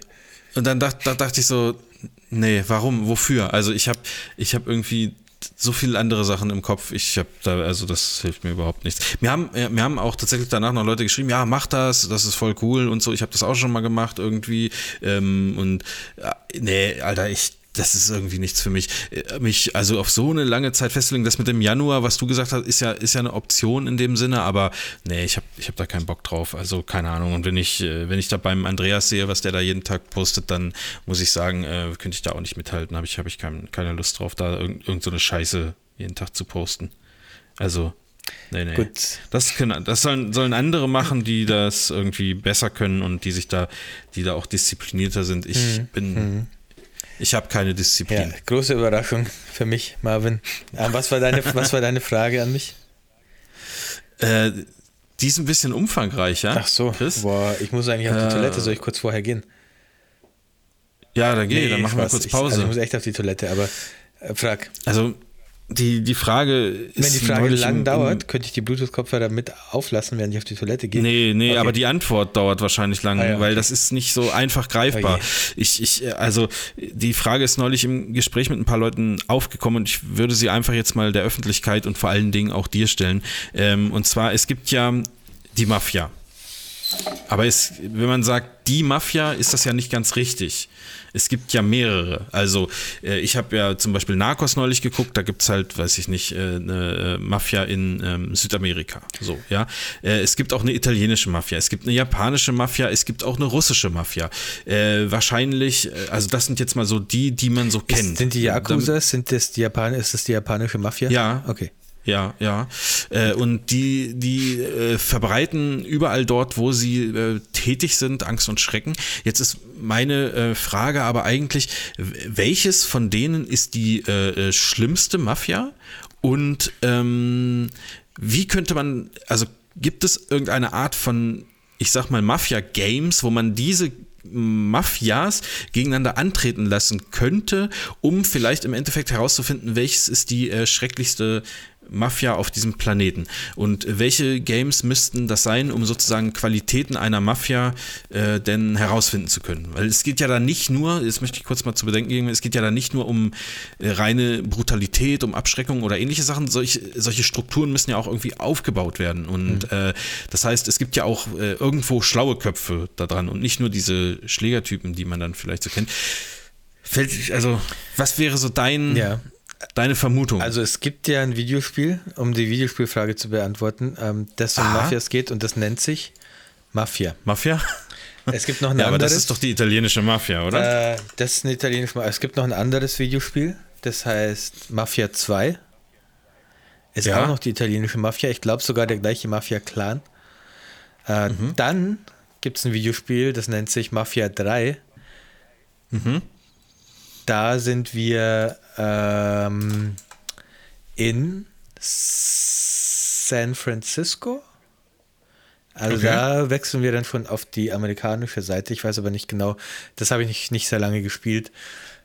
Und dann dacht, da dachte ich so, nee, warum, wofür? Also ich habe ich hab irgendwie so viele andere Sachen im Kopf. Ich habe da, also das hilft mir überhaupt nichts. Mir haben, äh, mir haben auch tatsächlich danach noch Leute geschrieben, ja, mach das, das ist voll cool und so. Ich habe das auch schon mal gemacht irgendwie. Ähm, und ja, nee, Alter, ich, das ist irgendwie nichts für mich. Äh, Mich also auf so eine lange Zeit festlegen, das mit dem Januar, was du gesagt hast, ist ja, ist ja eine Option in dem Sinne, aber nee, ich habe ich hab da keinen Bock drauf. Also keine Ahnung. Und wenn ich, äh, wenn ich da beim Andreas sehe, was der da jeden Tag postet, dann muss ich sagen, äh, könnte ich da auch nicht mithalten. Habe ich, hab ich kein, keine Lust drauf, da irgend, irgend so eine Scheiße jeden Tag zu posten. Also, Nee, nee. Gut. Das, können, das sollen, sollen andere machen, die das irgendwie besser können und die sich da, die da auch disziplinierter sind. Ich bin, ich habe keine Ja, Disziplin. große Überraschung für mich, Marvin. Ähm, was, war deine, was war deine Frage an mich? Äh, die ist ein bisschen umfangreicher. Ach so, Chris. boah, ich muss eigentlich auf die Äh, Toilette, soll ich kurz vorher gehen? Ja, dann geh, Nee, dann machen wir kurz Ich, Pause. also ich muss echt auf die Toilette, aber äh, frag. Also die, die Frage ist. Wenn die Frage lang im- dauert, könnte ich die Bluetooth-Kopfhörer mit auflassen, während ich auf die Toilette gehe. Nee, nee, Okay. aber die Antwort dauert wahrscheinlich lang, Ah, ja, weil okay. das ist nicht so einfach greifbar. Oh ich, ich, also die Frage ist neulich im Gespräch mit ein paar Leuten aufgekommen und ich würde sie einfach jetzt mal der Öffentlichkeit und vor allen Dingen auch dir stellen. Ähm, und zwar, es gibt ja die Mafia. Aber es, wenn man sagt, die Mafia, ist das ja nicht ganz richtig. Es gibt ja mehrere. Also äh, ich habe ja zum Beispiel Narcos neulich geguckt, da gibt es halt, weiß ich nicht, äh, eine äh, Mafia in ähm, Südamerika. So, ja. Äh, es gibt auch eine italienische Mafia, es gibt eine japanische Mafia, es gibt auch eine russische Mafia. Äh, wahrscheinlich, äh, also das sind jetzt mal so die, die man so kennt. Ist, sind die Yakuza, sind das die Japan ist das die japanische Mafia? Ja. Okay. Ja, ja. Äh, und die, die äh, verbreiten überall dort, wo sie äh, tätig sind, Angst und Schrecken. Jetzt ist meine Frage aber eigentlich, welches von denen ist die schlimmste Mafia? Und ähm, wie könnte man, also gibt es irgendeine Art von, ich sag mal, Mafia-Games, wo man diese Mafias gegeneinander antreten lassen könnte, um vielleicht im Endeffekt herauszufinden, welches ist die äh, schrecklichste Mafia auf diesem Planeten und welche Games müssten das sein, um sozusagen Qualitäten einer Mafia äh, denn herausfinden zu können. Weil es geht ja da nicht nur, jetzt möchte ich kurz mal zu bedenken geben, es geht ja da nicht nur um äh, reine Brutalität, um Abschreckung oder ähnliche Sachen. Solch, solche Strukturen müssen ja auch irgendwie aufgebaut werden. Und äh, das heißt, es gibt ja auch äh, irgendwo schlaue Köpfe da dran und nicht nur diese Schlägertypen, die man dann vielleicht so kennt. Fällt, also, was wäre so dein, Ja. Deine Vermutung? Also es gibt ja ein Videospiel, um die Videospielfrage zu beantworten, ähm, das um Aha. Mafias geht und das nennt sich Mafia. Mafia? [LAUGHS] Es gibt noch ein Ja, aber anderes. das ist doch die italienische Mafia, oder? Äh, das ist ein italienisches Mafia. Es gibt noch ein anderes Videospiel, das heißt Mafia 2. Ist Ja. auch noch die italienische Mafia. Ich glaube sogar der gleiche Mafia-Clan. Äh, Mhm. Dann gibt es ein Videospiel, das nennt sich Mafia 3. Mhm. Da sind wir ähm, in San Francisco. Also Okay. da wechseln wir dann schon auf die amerikanische Seite. Ich weiß aber nicht genau, das habe ich nicht, nicht sehr lange gespielt.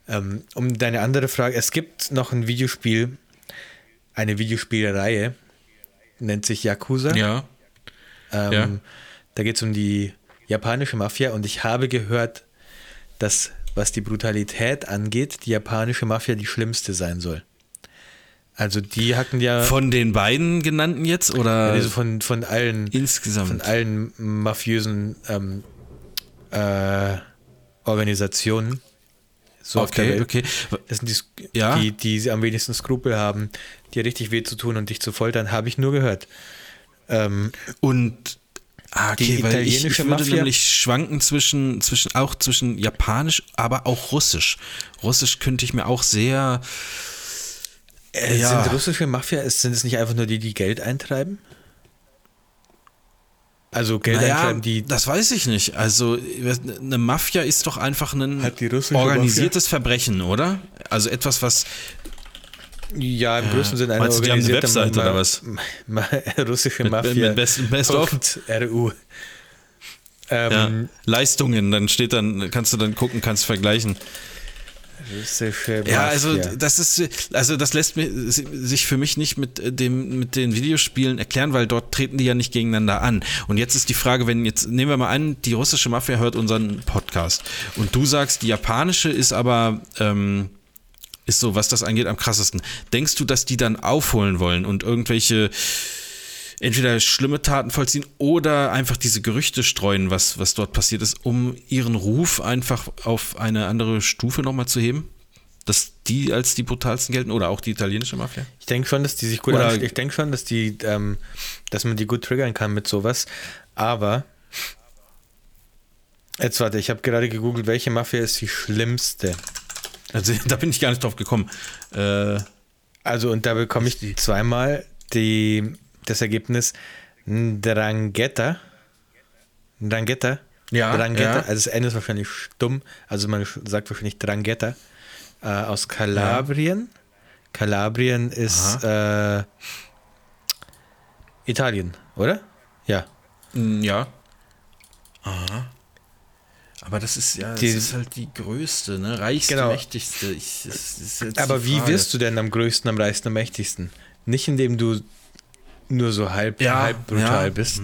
Ähm, um deine andere Frage, es gibt noch ein Videospiel, eine Videospielreihe, nennt sich Yakuza. ja. Ähm, Ja. Da geht es um die japanische Mafia und ich habe gehört, dass was die Brutalität angeht, die japanische Mafia die schlimmste sein soll. Also die hatten ja, Von den beiden genannten jetzt oder also von, von allen insgesamt? von allen mafiösen ähm, äh, Organisationen so okay, okay. Das sind die, Ja. die, die am wenigsten Skrupel haben, dir richtig weh zu tun und dich zu foltern, habe ich nur gehört. Ähm, Und ah, okay, Die weil ich, ich italienische würde Mafia- nämlich schwanken zwischen, zwischen auch zwischen Japanisch, aber auch Russisch. Russisch könnte ich mir auch sehr äh, ja. Sind russische Mafia, sind es nicht einfach nur die, die Geld eintreiben? Also Geld naja, eintreiben, die das weiß ich nicht. Also eine Mafia ist doch einfach ein organisiertes Verbrechen, oder? Also etwas, was ja im größten Sinne eine Meinst du, die haben eine organisierte Webseite oder was? Ma russische Mit- Mafia. mit Best- Best of? .ru. Ähm, ja, Leistungen, dann steht dann, kannst du dann gucken, kannst vergleichen. Russische Mafia. Ja, also das ist, also das lässt mir, sich für mich nicht mit äh, dem, mit den Videospielen erklären, weil dort treten die ja nicht gegeneinander an. Und jetzt ist die Frage, wenn jetzt, nehmen wir mal an, die russische Mafia hört unseren Podcast und du sagst, die japanische ist aber, ähm, ist so, was das angeht, am krassesten. Denkst du, dass die dann aufholen wollen und irgendwelche entweder schlimme Taten vollziehen oder einfach diese Gerüchte streuen, was, was dort passiert ist, um ihren Ruf einfach auf eine andere Stufe nochmal zu heben? Dass die als die brutalsten gelten oder auch die italienische Mafia? Ich denke schon, dass die sich gut Oder- Ich denke schon, dass die, ähm, dass man die gut triggern kann mit sowas. Aber jetzt warte, ich habe gerade gegoogelt, welche Mafia ist die schlimmste. Also [LAUGHS] da bin ich gar nicht drauf gekommen. Äh, Also und da bekomme ich zweimal die das Ergebnis Drangheta. Drangheta. Ja, Drangheta. ja. Also das N ist wahrscheinlich stumm. Also man sagt wahrscheinlich Drangheta. Äh, aus Kalabrien. Kalabrien ist äh, Italien, oder? Ja. Mm, Ja. Aha. Aber das ist ja, das Die- ist halt die größte, ne? reichste, Genau. mächtigste. Ich, das jetzt Aber wie wirst du denn am größten, am reichsten, am mächtigsten? Nicht indem du nur so halb, Ja, halb brutal ja. Mhm. bist,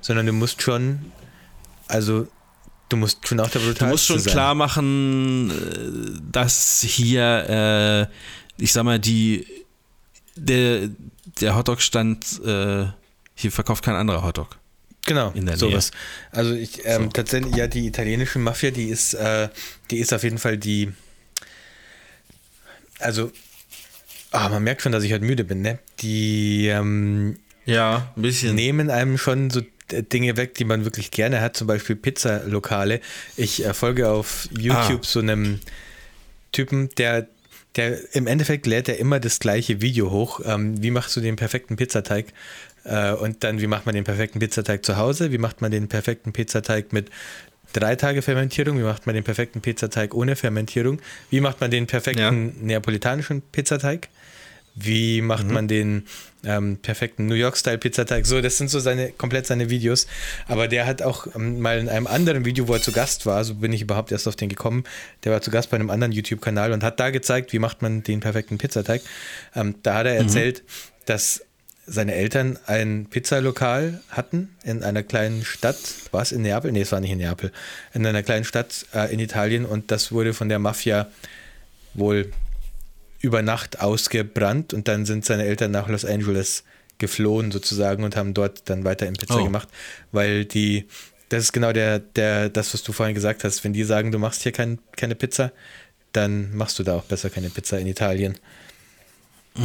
sondern du musst schon, also du musst schon auch der Du brutalste musst schon sein. klar machen, äh, dass hier, äh, ich sag mal, die der, der Hotdog-Stand, äh, hier verkauft kein anderer Hotdog. Genau, in der sowas. Also ich ähm, So. tatsächlich, ja, die italienische Mafia, die ist, äh, die ist auf jeden Fall die, also, ah, man merkt schon, dass ich heute müde bin, ne? Die ähm, Ja, ein bisschen. nehmen einem schon so Dinge weg, die man wirklich gerne hat, zum Beispiel Pizzalokale. Ich äh, folge auf YouTube Ah. so einem Typen, der, der im Endeffekt lädt er immer das gleiche Video hoch. Ähm, wie machst du den perfekten Pizzateig? Äh, und dann, wie macht man den perfekten Pizzateig zu Hause? Wie macht man den perfekten Pizzateig mit drei Tage Fermentierung? Wie macht man den perfekten Pizzateig ohne Fermentierung? Wie macht man den perfekten neapolitanischen Pizzateig? Wie macht Mhm. man den ähm, perfekten New York-Style-Pizzateig? So, das sind so seine, komplett seine Videos. Aber der hat auch ähm, mal in einem anderen Video, wo er zu Gast war, so bin ich überhaupt erst auf den gekommen, der war zu Gast bei einem anderen YouTube-Kanal und hat da gezeigt, wie macht man den perfekten Pizzateig. Ähm, da hat er erzählt, dass seine Eltern ein Pizzalokal hatten in einer kleinen Stadt. War es in Neapel? Nee, es war nicht in Neapel. In einer kleinen Stadt äh, in Italien und das wurde von der Mafia wohl über Nacht ausgebrannt und dann sind seine Eltern nach Los Angeles geflohen sozusagen und haben dort dann weiter in Pizza Oh. gemacht, weil die, das ist genau der, der, das, was du vorhin gesagt hast, wenn die sagen, du machst hier kein, keine Pizza, dann machst du da auch besser keine Pizza in Italien.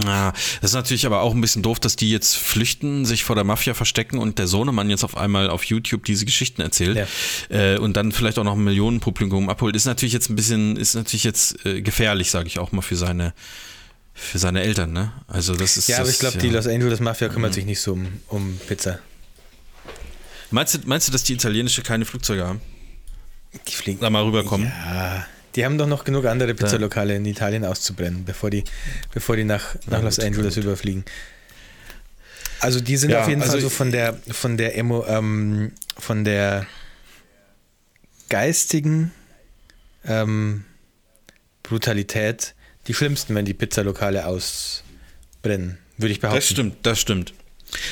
Ja, das ist natürlich aber auch ein bisschen doof, dass die jetzt flüchten, sich vor der Mafia verstecken und der Sohnemann jetzt auf einmal auf YouTube diese Geschichten erzählt äh, und dann vielleicht auch noch ein Millionenpublikum abholt. Ist natürlich jetzt ein bisschen, ist natürlich jetzt äh, gefährlich, sage ich auch mal für seine für seine Eltern, ne? Also das ist Ja, aber das, ich glaube, ja. die Los Angeles Mafia kümmert sich nicht so um, um Pizza. Meinst du, meinst du, dass die italienische keine Flugzeuge haben? Die fliegen. Da mal rüberkommen? Ja, die haben doch noch genug andere Pizzalokale in Italien auszubrennen, bevor die, bevor die nach, nach Na Los gut, Angeles gut. überfliegen. Also die sind Ja, auf jeden also Fall so von der von der Emo, ähm, von der geistigen ähm, Brutalität die schlimmsten, wenn die Pizzalokale ausbrennen, würde ich behaupten. Das stimmt, das stimmt.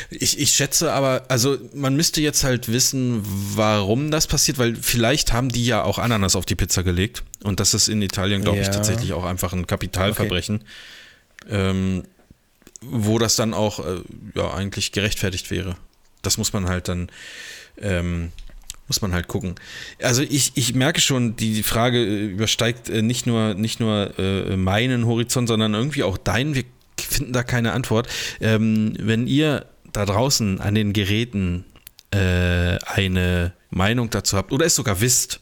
Ich, ich schätze aber, also man müsste jetzt halt wissen, warum das passiert, weil vielleicht haben die ja auch Ananas auf die Pizza gelegt. Und das ist in Italien, glaube ich, Ja. tatsächlich auch einfach ein Kapitalverbrechen. Ähm, wo das dann auch äh, ja eigentlich gerechtfertigt wäre. Das muss man halt dann ähm, muss man halt gucken. Also ich, ich merke schon, die Frage äh, übersteigt äh, nicht nur nicht nur äh, meinen Horizont, sondern irgendwie auch deinen. Wir finden da keine Antwort. Ähm, wenn ihr da draußen an den Geräten äh, eine Meinung dazu habt oder es sogar wisst,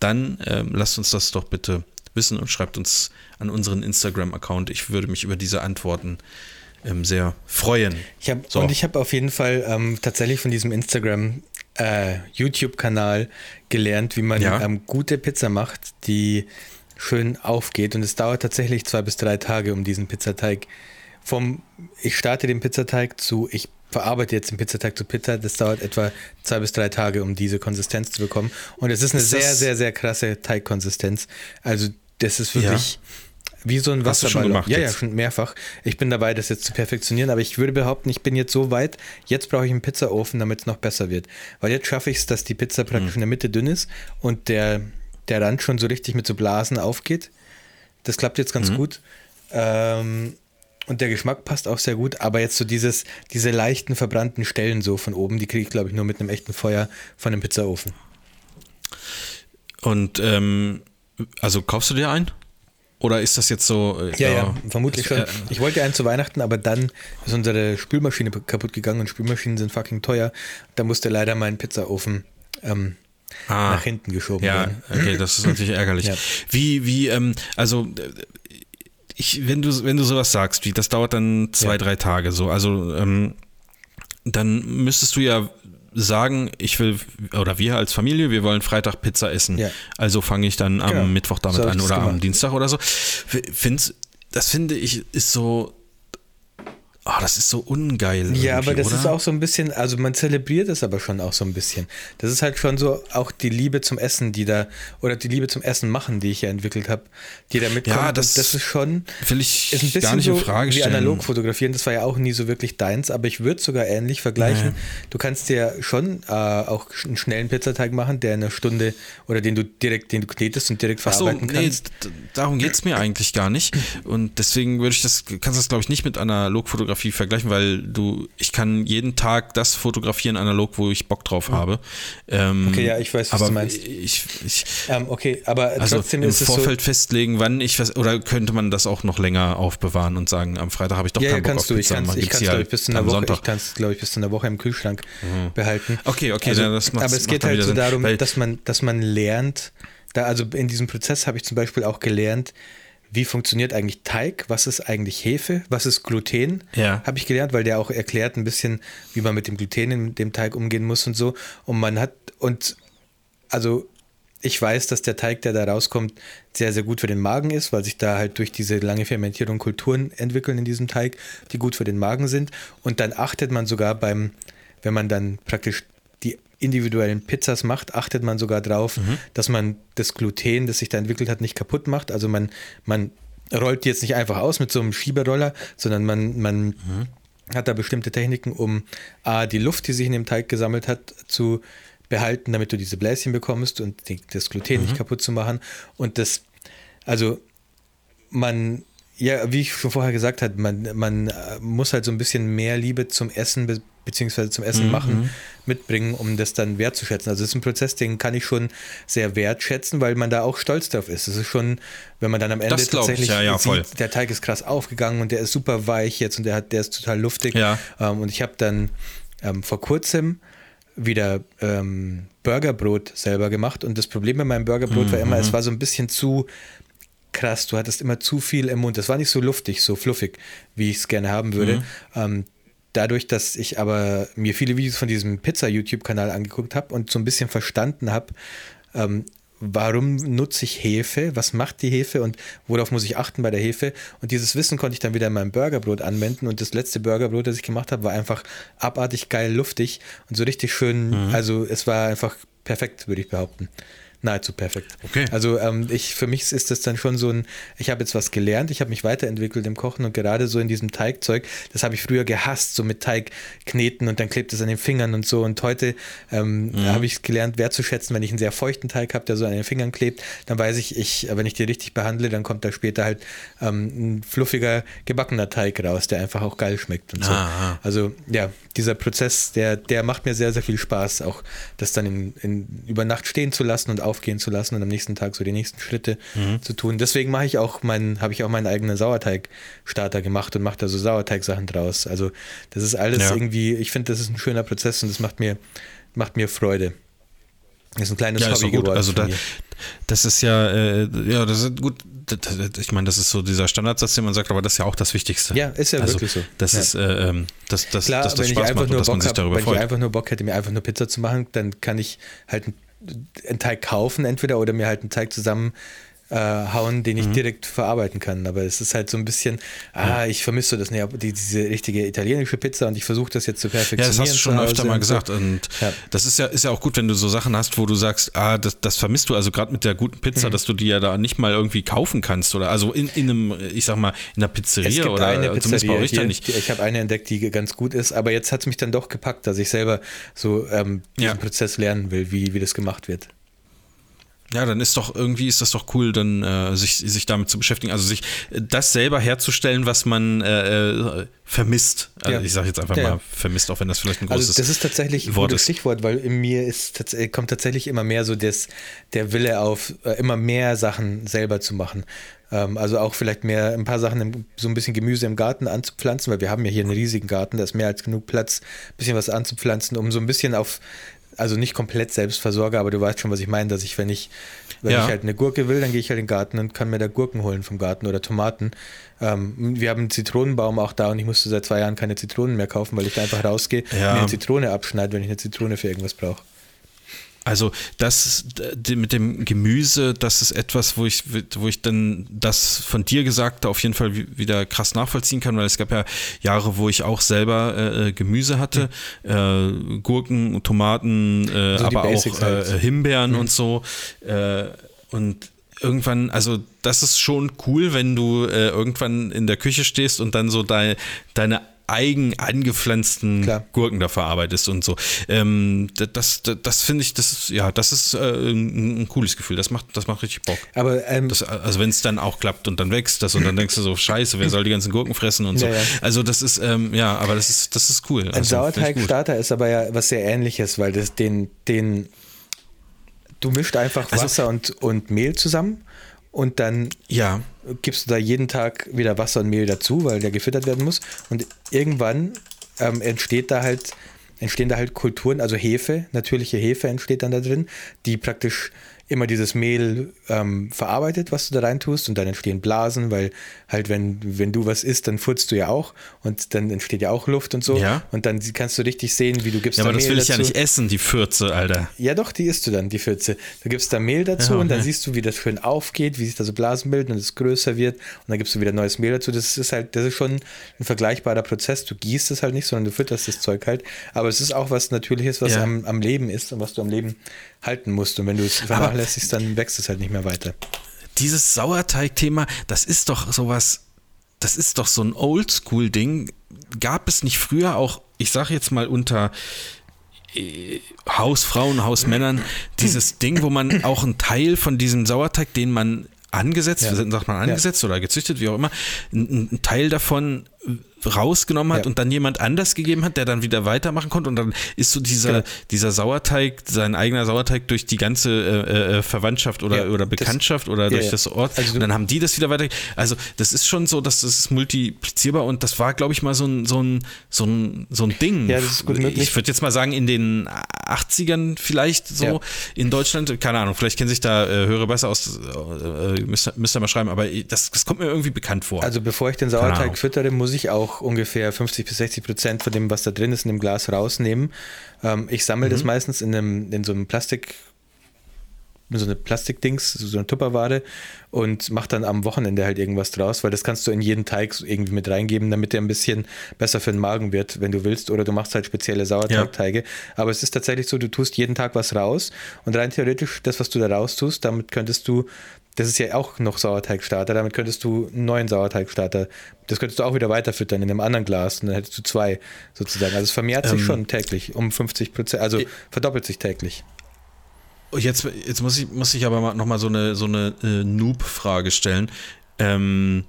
dann ähm, lasst uns das doch bitte wissen und schreibt uns an unseren Instagram-Account. Ich würde mich über diese Antworten ähm, sehr freuen. Ich hab, So. Und ich habe auf jeden Fall ähm, tatsächlich von diesem Instagram äh, YouTube-Kanal gelernt, wie man Ja. ähm, gute Pizza macht, die schön aufgeht. Und es dauert tatsächlich zwei bis drei Tage, um diesen Pizzateig vom ich starte den Pizzateig zu ich verarbeite jetzt den Pizzateig zu Pizza. Das dauert etwa zwei bis drei Tage, um diese Konsistenz zu bekommen. Und es ist eine Ist sehr, sehr, sehr krasse Teigkonsistenz. Also das ist wirklich wie so ein Hast du schon Wasserballon. gemacht ja, ja, jetzt? schon mehrfach. Ich bin dabei, das jetzt zu perfektionieren, aber ich würde behaupten, ich bin jetzt so weit, jetzt brauche ich einen Pizzaofen, damit es noch besser wird. Weil jetzt schaffe ich es, dass die Pizza praktisch in der Mitte dünn ist und der, der Rand schon so richtig mit so Blasen aufgeht. Das klappt jetzt Mhm. ganz gut. Ähm, und der Geschmack passt auch sehr gut, aber jetzt so dieses, diese leichten verbrannten Stellen so von oben, die kriege ich, glaube ich, nur mit einem echten Feuer von einem Pizzaofen. Und ähm, also kaufst du dir einen? Oder ist das jetzt so? äh, Ja, ja, vermutlich schon. äh, Ich wollte einen zu Weihnachten, aber dann ist unsere Spülmaschine kaputt gegangen und Spülmaschinen sind fucking teuer. Da musste leider mein Pizzaofen ähm, Ah. nach hinten geschoben Ja, werden. okay, das ist natürlich [CLEARS THROAT] ärgerlich. Ja. Wie, wie, ähm, also äh, ich, wenn du, wenn du sowas sagst, wie das dauert dann zwei, Ja. drei Tage so, also ähm, dann müsstest du ja sagen, ich will, oder wir als Familie, wir wollen Freitag Pizza essen. Ja. Also fange ich dann am Genau. Mittwoch damit So an oder am. Dienstag oder so. Find's, das finde ich ist so, ah, das ist so ungeil. Ja, aber das oder? ist auch so ein bisschen, also man zelebriert es aber schon auch so ein bisschen. Das ist halt schon so auch die Liebe zum Essen, die da, oder die Liebe zum Essen machen, die ich ja entwickelt habe, die da mitkommt. Ja, das das ist schon, will ich ist ein bisschen gar nicht so in Frage wie analog fotografieren. Das war ja auch nie so wirklich deins, aber ich würde sogar ähnlich vergleichen. Nee. Du kannst dir schon äh, auch einen schnellen Pizzateig machen, der in einer Stunde oder den du direkt, den du knetest und direkt Ach so, verarbeiten nee, kannst. d- darum geht es mir eigentlich gar nicht. Und deswegen würde ich das, kannst du das, glaube ich, nicht mit Analogfotografie vergleichen, weil du, ich kann jeden Tag das fotografieren analog, wo ich Bock drauf habe. Ähm, Okay, ja, ich weiß, was du meinst. Ich, ich, Ähm, okay, aber also trotzdem im ist es so. Vorfeld festlegen, wann ich was, oder könnte man das auch noch länger aufbewahren und sagen, am Freitag habe ich doch Ja, ja, keinen Bock kannst auf du. Ich Pizza, kann es, ich kann's, sie glaube halt ich, bis zu einer am Woche, Sonntag. ich kann's, glaube ich, bis zu einer Woche im Kühlschrank behalten. Okay, okay, also, dann das macht's- aber es macht geht halt so darum, dass man, dass man lernt, da, also in diesem Prozess habe ich zum Beispiel auch gelernt, wie funktioniert eigentlich Teig, was ist eigentlich Hefe, was ist Gluten, Ja. habe ich gelernt, weil der auch erklärt ein bisschen, wie man mit dem Gluten in dem Teig umgehen muss und so. Und man hat, und also ich weiß, dass der Teig, der da rauskommt, sehr, sehr gut für den Magen ist, weil sich da halt durch diese lange Fermentierung Kulturen entwickeln in diesem Teig, die gut für den Magen sind. Und dann achtet man sogar beim, wenn man dann praktisch individuellen Pizzas macht, achtet man sogar drauf, dass man das Gluten, das sich da entwickelt hat, nicht kaputt macht. Also man, man rollt die jetzt nicht einfach aus mit so einem Schieberoller, sondern man, man hat da bestimmte Techniken, um A, die Luft, die sich in dem Teig gesammelt hat, zu behalten, damit du diese Bläschen bekommst und die, das Gluten nicht kaputt zu machen. Und das, also man, ja, wie ich schon vorher gesagt habe, man, man äh, muss halt so ein bisschen mehr Liebe zum Essen be beziehungsweise zum Essen machen mitbringen, um das dann wertzuschätzen. Also es ist ein Prozess, den kann ich schon sehr wertschätzen, weil man da auch stolz drauf ist. Es ist schon, wenn man dann am Ende glaub ich, tatsächlich ja, ja, voll. sieht, der Teig ist krass aufgegangen und der ist super weich jetzt und der hat, der ist total luftig. Ja. Ähm, und ich habe dann ähm, vor kurzem wieder ähm, Burgerbrot selber gemacht und das Problem bei meinem Burgerbrot war immer, Mhm. es war so ein bisschen zu krass, du hattest immer zu viel im Mund. Das war nicht so luftig, so fluffig, wie ich es gerne haben würde. Mhm. Ähm, dadurch, dass ich aber mir viele Videos von diesem Pizza-YouTube-Kanal angeguckt habe und so ein bisschen verstanden habe, ähm, warum nutze ich Hefe, was macht die Hefe und worauf muss ich achten bei der Hefe. Und dieses Wissen konnte ich dann wieder in meinem Burgerbrot anwenden und das letzte Burgerbrot, das ich gemacht habe, war einfach abartig geil luftig und so richtig schön, Mhm. also es war einfach perfekt, würde ich behaupten. Nahezu perfekt. Okay. Also ähm, ich, für mich ist das dann schon so ein, ich habe jetzt was gelernt, ich habe mich weiterentwickelt im Kochen und gerade so in diesem Teigzeug, das habe ich früher gehasst, so mit Teig kneten und dann klebt es an den Fingern und so und heute ähm, Mhm. habe ich gelernt wertzuschätzen, wenn ich einen sehr feuchten Teig habe, der so an den Fingern klebt, dann weiß ich, ich, wenn ich die richtig behandle, dann kommt da später halt ähm, ein fluffiger gebackener Teig raus, der einfach auch geil schmeckt und so. Ah, ah. Also ja, dieser Prozess, der, der macht mir sehr, sehr viel Spaß, auch das dann in, in, über Nacht stehen zu lassen und aufgehen zu lassen und am nächsten Tag so die nächsten Schritte zu tun. Deswegen mache ich auch meinen, habe ich auch meinen eigenen Sauerteigstarter gemacht und mache da so Sauerteigsachen draus. Also das ist alles Ja. irgendwie, ich finde, das ist ein schöner Prozess und das macht mir, macht mir Freude. Das ist ein kleines Ja, ist Hobby doch gut. geworden. Also da, das ist ja, äh, ja, das ist gut. Das- das- Ich meine, das ist so dieser Standardsatz, den man sagt, aber das ist ja auch das Wichtigste. Ja, ist ja also, wirklich so. Das Ja. ist, äh, ähm, dass, dass, Klar, dass das wenn ich Spaß macht und dass man sich habe, darüber wenn ich freut. einfach nur Bock hätte, mir einfach nur Pizza zu machen, dann kann ich halt einen, Teig kaufen entweder oder mir halt einen Teig zusammen äh, hauen, den ich Mhm. direkt verarbeiten kann. Aber es ist halt so ein bisschen, ah, ich vermisse so das, ne, die, diese richtige italienische Pizza und ich versuche das jetzt zu Ja, perfektionieren. das hast du schon öfter mal gesagt. Und Ja. das ist ja, ist ja auch gut, wenn du so Sachen hast, wo du sagst, ah, das, das vermisst du, also gerade mit der guten Pizza, Mhm. dass du die ja da nicht mal irgendwie kaufen kannst. Oder also in, in einem, ich sag mal, in einer Es Pizzeria gibt oder eine zumindest bei Pizzeria euch hier, nicht. ich habe eine entdeckt, die ganz gut ist, aber jetzt hat es mich dann doch gepackt, dass ich selber so ähm, diesen Ja. Prozess lernen will, wie, wie das gemacht wird. Ja, dann ist doch irgendwie ist das doch cool, dann äh, sich, sich damit zu beschäftigen, also sich äh, das selber herzustellen, was man äh, äh, vermisst. Also Ja. ich sage jetzt einfach Ja, mal vermisst, auch wenn das vielleicht ein Also großes das ist tatsächlich ein Wort gutes ist. Stichwort, weil in mir ist, äh, kommt tatsächlich immer mehr so das, der Wille auf, immer mehr Sachen selber zu machen. Ähm, Also auch vielleicht mehr ein paar Sachen, so ein bisschen Gemüse im Garten anzupflanzen, weil wir haben ja hier einen riesigen Garten, da ist mehr als genug Platz, ein bisschen was anzupflanzen, um so ein bisschen auf also nicht komplett Selbstversorger, aber du weißt schon, was ich meine, dass ich, wenn ich, wenn Ja. ich halt eine Gurke will, dann gehe ich halt in den Garten und kann mir da Gurken holen vom Garten oder Tomaten. Ähm, wir haben einen Zitronenbaum auch da und ich musste seit zwei Jahren keine Zitronen mehr kaufen, weil ich da einfach rausgehe Ja. und mir eine Zitrone abschneide, wenn ich eine Zitrone für irgendwas brauche. Also das mit dem Gemüse, das ist etwas, wo ich, wo ich dann das von dir Gesagte auf jeden Fall wi- wieder krass nachvollziehen kann, weil es gab ja Jahre, wo ich auch selber äh, äh, Gemüse hatte, äh, Gurken, Tomaten, äh, Also die aber auch Basics halt. äh, Himbeeren und so. Äh, und irgendwann, also das ist schon cool, wenn du äh, irgendwann in der Küche stehst und dann so dein, deine eigen angepflanzten Klar. Gurken da verarbeitest und so. Ähm, da- das, das, das finde ich, das ist, ja, das ist äh, ein, ein cooles Gefühl. Das macht, das macht richtig Bock. Aber ähm, Das, also wenn es dann auch klappt und dann wächst das und dann denkst du so, scheiße, wer soll die ganzen Gurken fressen und so. Ja, ja. Also das ist, ähm, ja, aber das ist, das ist cool. Ein also. Sauerteigstarter ist aber ja was sehr ähnliches, weil das den, den du mischt einfach Also- Wasser und, und Mehl zusammen und dann Ja, gibst du da jeden Tag wieder Wasser und Mehl dazu, weil der gefüttert werden muss. Und irgendwann ähm, entsteht da halt, entstehen da halt Kulturen, also Hefe, natürliche Hefe entsteht dann da drin, die praktisch immer dieses Mehl ähm, verarbeitet, was du da rein tust und dann entstehen Blasen, weil halt wenn, wenn du was isst, dann furzt du ja auch und dann entsteht ja auch Luft und so Ja. und dann kannst du richtig sehen, wie du gibst ja aber da das Mehl will ich ja dazu. nicht essen, die Fürze, Alter. Ja, doch, die isst du dann, die Pfütze. Du gibst da Mehl dazu Ja, und dann okay. siehst du, wie das schön aufgeht, wie sich da so Blasen bilden und es größer wird. Und dann gibst du wieder neues Mehl dazu. Das ist halt, das ist schon ein vergleichbarer Prozess. Du gießt es halt nicht, sondern du fütterst das Zeug halt. Aber es ist auch was Natürliches, was Ja. am, am Leben ist und was du am Leben halten musst. Und wenn du es vernachlässigst, dann wächst es halt nicht mehr weiter. Dieses Sauerteig-Thema, das ist doch sowas, das ist doch so ein Oldschool-Ding. Gab es nicht früher auch, ich sage jetzt mal unter äh, Hausfrauen, Hausmännern, dieses Ding, wo man auch einen Teil von diesem Sauerteig, den man angesetzt, Ja. sagt man angesetzt oder gezüchtet, wie auch immer, einen Teil davon rausgenommen hat Ja. und dann jemand anders gegeben hat, der dann wieder weitermachen konnte und dann ist so dieser, Genau. dieser Sauerteig, sein eigener Sauerteig durch die ganze äh, äh, Verwandtschaft oder, Ja, oder das- Bekanntschaft oder ja, durch ja. das Ort Also und dann haben die das wieder weiter. Also das ist schon so, dass das ist multiplizierbar und das war, glaube ich, mal so ein, so ein, so ein, so ein Ding. Ja, das ist gut möglich. Ich würde jetzt mal sagen, in den 80ern vielleicht so in Deutschland, keine Ahnung, vielleicht kennen sich da äh, Hörer besser aus, äh, müsst, ihr- müsst ihr mal schreiben, aber das, das kommt mir irgendwie bekannt vor. Also bevor ich den. Sauerteig füttere, muss ich auch ungefähr 50 bis 60 Prozent von dem, was da drin ist, in dem Glas rausnehmen. Ähm, ich sammle Mhm. das meistens in, einem, in so einem Plastik, in so eine Plastikdings, so eine Tupperware und mache dann am Wochenende halt irgendwas draus, weil das kannst du in jeden Teig irgendwie mit reingeben, damit der ein bisschen besser für den Magen wird, wenn du willst. Oder du machst halt spezielle Sauerteigteige. Aber es ist tatsächlich so, du tust jeden Tag was raus und rein theoretisch, das, was du da raus tust, damit könntest du das ist ja auch noch Sauerteigstarter. Damit könntest du einen neuen Sauerteigstarter, das könntest du auch wieder weiterfüttern in einem anderen Glas. Und dann hättest du zwei sozusagen. Also es vermehrt sich Ähm, schon täglich um 50 Prozent, also ich- verdoppelt sich täglich. Jetzt, jetzt muss ich, muss ich aber mal noch mal so eine, so eine äh, Noob-Frage stellen. Ähm,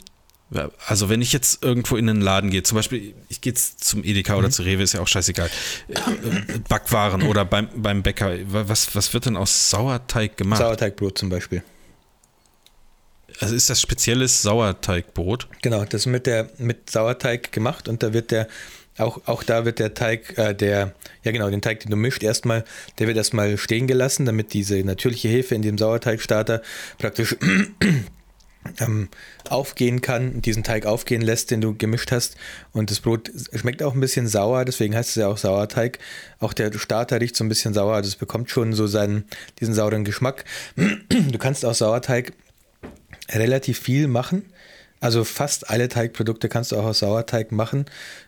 also wenn ich jetzt irgendwo in einen Laden gehe, zum Beispiel, ich gehe jetzt zum Edeka Mhm. oder zu Rewe, ist ja auch scheißegal, äh, äh, Backwaren oder beim, beim Bäcker, was, was wird denn aus Sauerteig gemacht? Sauerteigbrot zum Beispiel. Also ist das spezielles Sauerteigbrot? Genau, das mit, der, mit Sauerteig gemacht und da wird der, auch, auch da wird der Teig, äh, der, ja genau, den Teig, den du mischt, erstmal, der wird erstmal stehen gelassen, damit diese natürliche Hefe in dem Sauerteigstarter praktisch [CLEARS THROAT] ähm, aufgehen kann, diesen Teig aufgehen lässt, den du gemischt hast. Und das Brot schmeckt auch ein bisschen sauer, deswegen heißt es ja auch Sauerteig. Auch der Starter riecht so ein bisschen sauer, also es bekommt schon so seinen, diesen sauren Geschmack. [CLEARS THROAT] Du kannst aus Sauerteig relativ viel machen. Also fast alle Teigprodukte kannst du auch aus Sauerteig machen.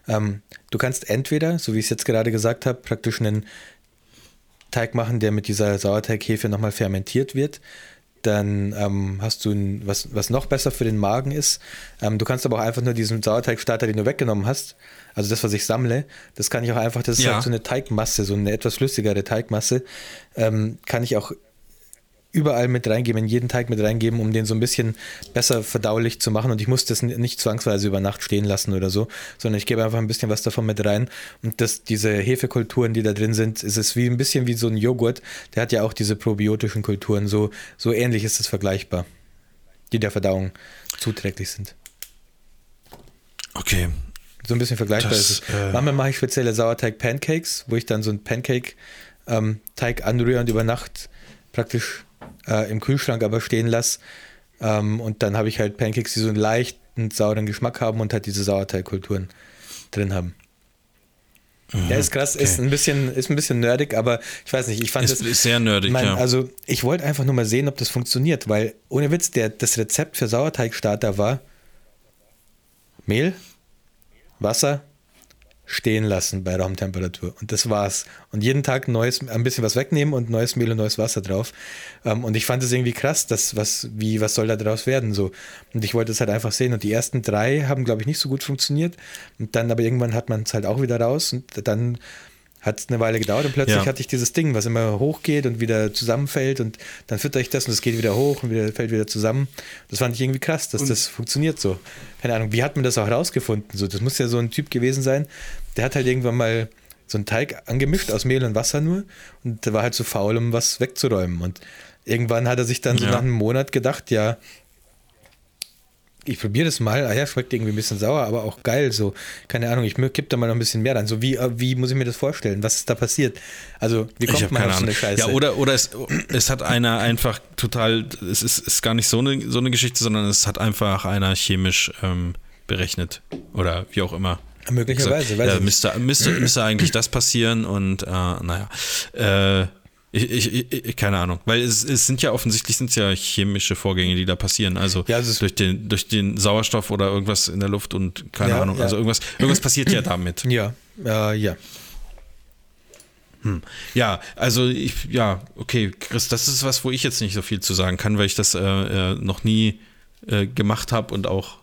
Ähm, du kannst entweder, so wie ich es jetzt gerade gesagt habe, praktisch einen Teig machen, der mit dieser Sauerteighefe nochmal fermentiert wird. Dann ähm, hast du ein, was, was noch besser für den Magen ist. Ähm, du kannst aber auch einfach nur diesen Sauerteigstarter, den du weggenommen hast, also das, was ich sammle, das kann ich auch einfach, das ist Ja. halt so eine Teigmasse, so eine etwas flüssigere Teigmasse, ähm, kann ich auch überall mit reingeben, in jeden Teig mit reingeben, um den so ein bisschen besser verdaulich zu machen. Und ich muss das nicht zwangsweise über Nacht stehen lassen oder so, sondern ich gebe einfach ein bisschen was davon mit rein. Und das, diese Hefekulturen, die da drin sind, ist es wie ein bisschen wie so ein Joghurt. Der hat ja auch diese probiotischen Kulturen. So, so ähnlich ist es vergleichbar, die der Verdauung zuträglich sind. Okay. So ein bisschen vergleichbar Das, ist es. äh, Manchmal mache ich spezielle Sauerteig-Pancakes, wo ich dann so ein Pancake ähm, anrühre und über Nacht praktisch äh, im Kühlschrank aber stehen lasse. Ähm, und dann habe ich halt Pancakes, die so einen leichten sauren Geschmack haben und halt diese Sauerteigkulturen drin haben. Mhm, ja, ist krass, okay. ist ein bisschen, ist ein bisschen nerdig, aber ich weiß nicht, ich fand es. Ist sehr nerdig, mein, ja. Also, ich wollte einfach nur mal sehen, ob das funktioniert, weil ohne Witz, der, das Rezept für Sauerteigstarter war Mehl, Wasser, stehen lassen bei Raumtemperatur. Und das war's. Und jeden Tag neues, ein bisschen was wegnehmen und neues Mehl und neues Wasser drauf. Ähm, und ich fand es irgendwie krass, dass was, wie, was soll da draus werden? So. Und ich wollte es halt einfach sehen. Und die ersten drei haben, glaube ich, nicht so gut funktioniert. Und dann aber irgendwann hat man es halt auch wieder raus und dann hat es eine Weile gedauert und plötzlich ja. hatte ich dieses Ding, was immer hochgeht und wieder zusammenfällt und dann fütter ich das und es geht wieder hoch und wieder, fällt wieder zusammen. Das fand ich irgendwie krass, dass und das funktioniert so. Keine Ahnung, wie hat man das auch rausgefunden? So, das muss ja so ein Typ gewesen sein, der hat halt irgendwann mal so einen Teig angemischt aus Mehl und Wasser nur und der war halt zu so faul, um was wegzuräumen. Und irgendwann hat er sich dann so nach einem Monat gedacht, ja, ich probiere das mal, ah ja, schmeckt irgendwie ein bisschen sauer, aber auch geil, so, keine Ahnung, ich kipp da mal noch ein bisschen mehr rein. So, wie, wie muss ich mir das vorstellen? Was ist da passiert? Also, wie kommt man auf so eine Scheiße? Ja, oder, oder es, es hat einer einfach total, es ist, ist gar nicht so eine, so eine Geschichte, sondern es hat einfach einer chemisch ähm, berechnet oder wie auch immer. Möglicherweise, weiß ja, müsste, müsste, müsste eigentlich das passieren und äh, naja, äh, ich, ich, ich, keine Ahnung, weil es, es sind ja offensichtlich sind ja chemische Vorgänge, die da passieren. Also, ja, also durch, den, durch den Sauerstoff oder irgendwas in der Luft und keine ja, Ahnung. Ja. Also irgendwas, irgendwas passiert ja damit. Ja, äh, ja. Hm. Ja, also ich, ja, okay, Chris, das ist was, wo ich jetzt nicht so viel zu sagen kann, weil ich das äh, äh noch nie äh, gemacht habe und auch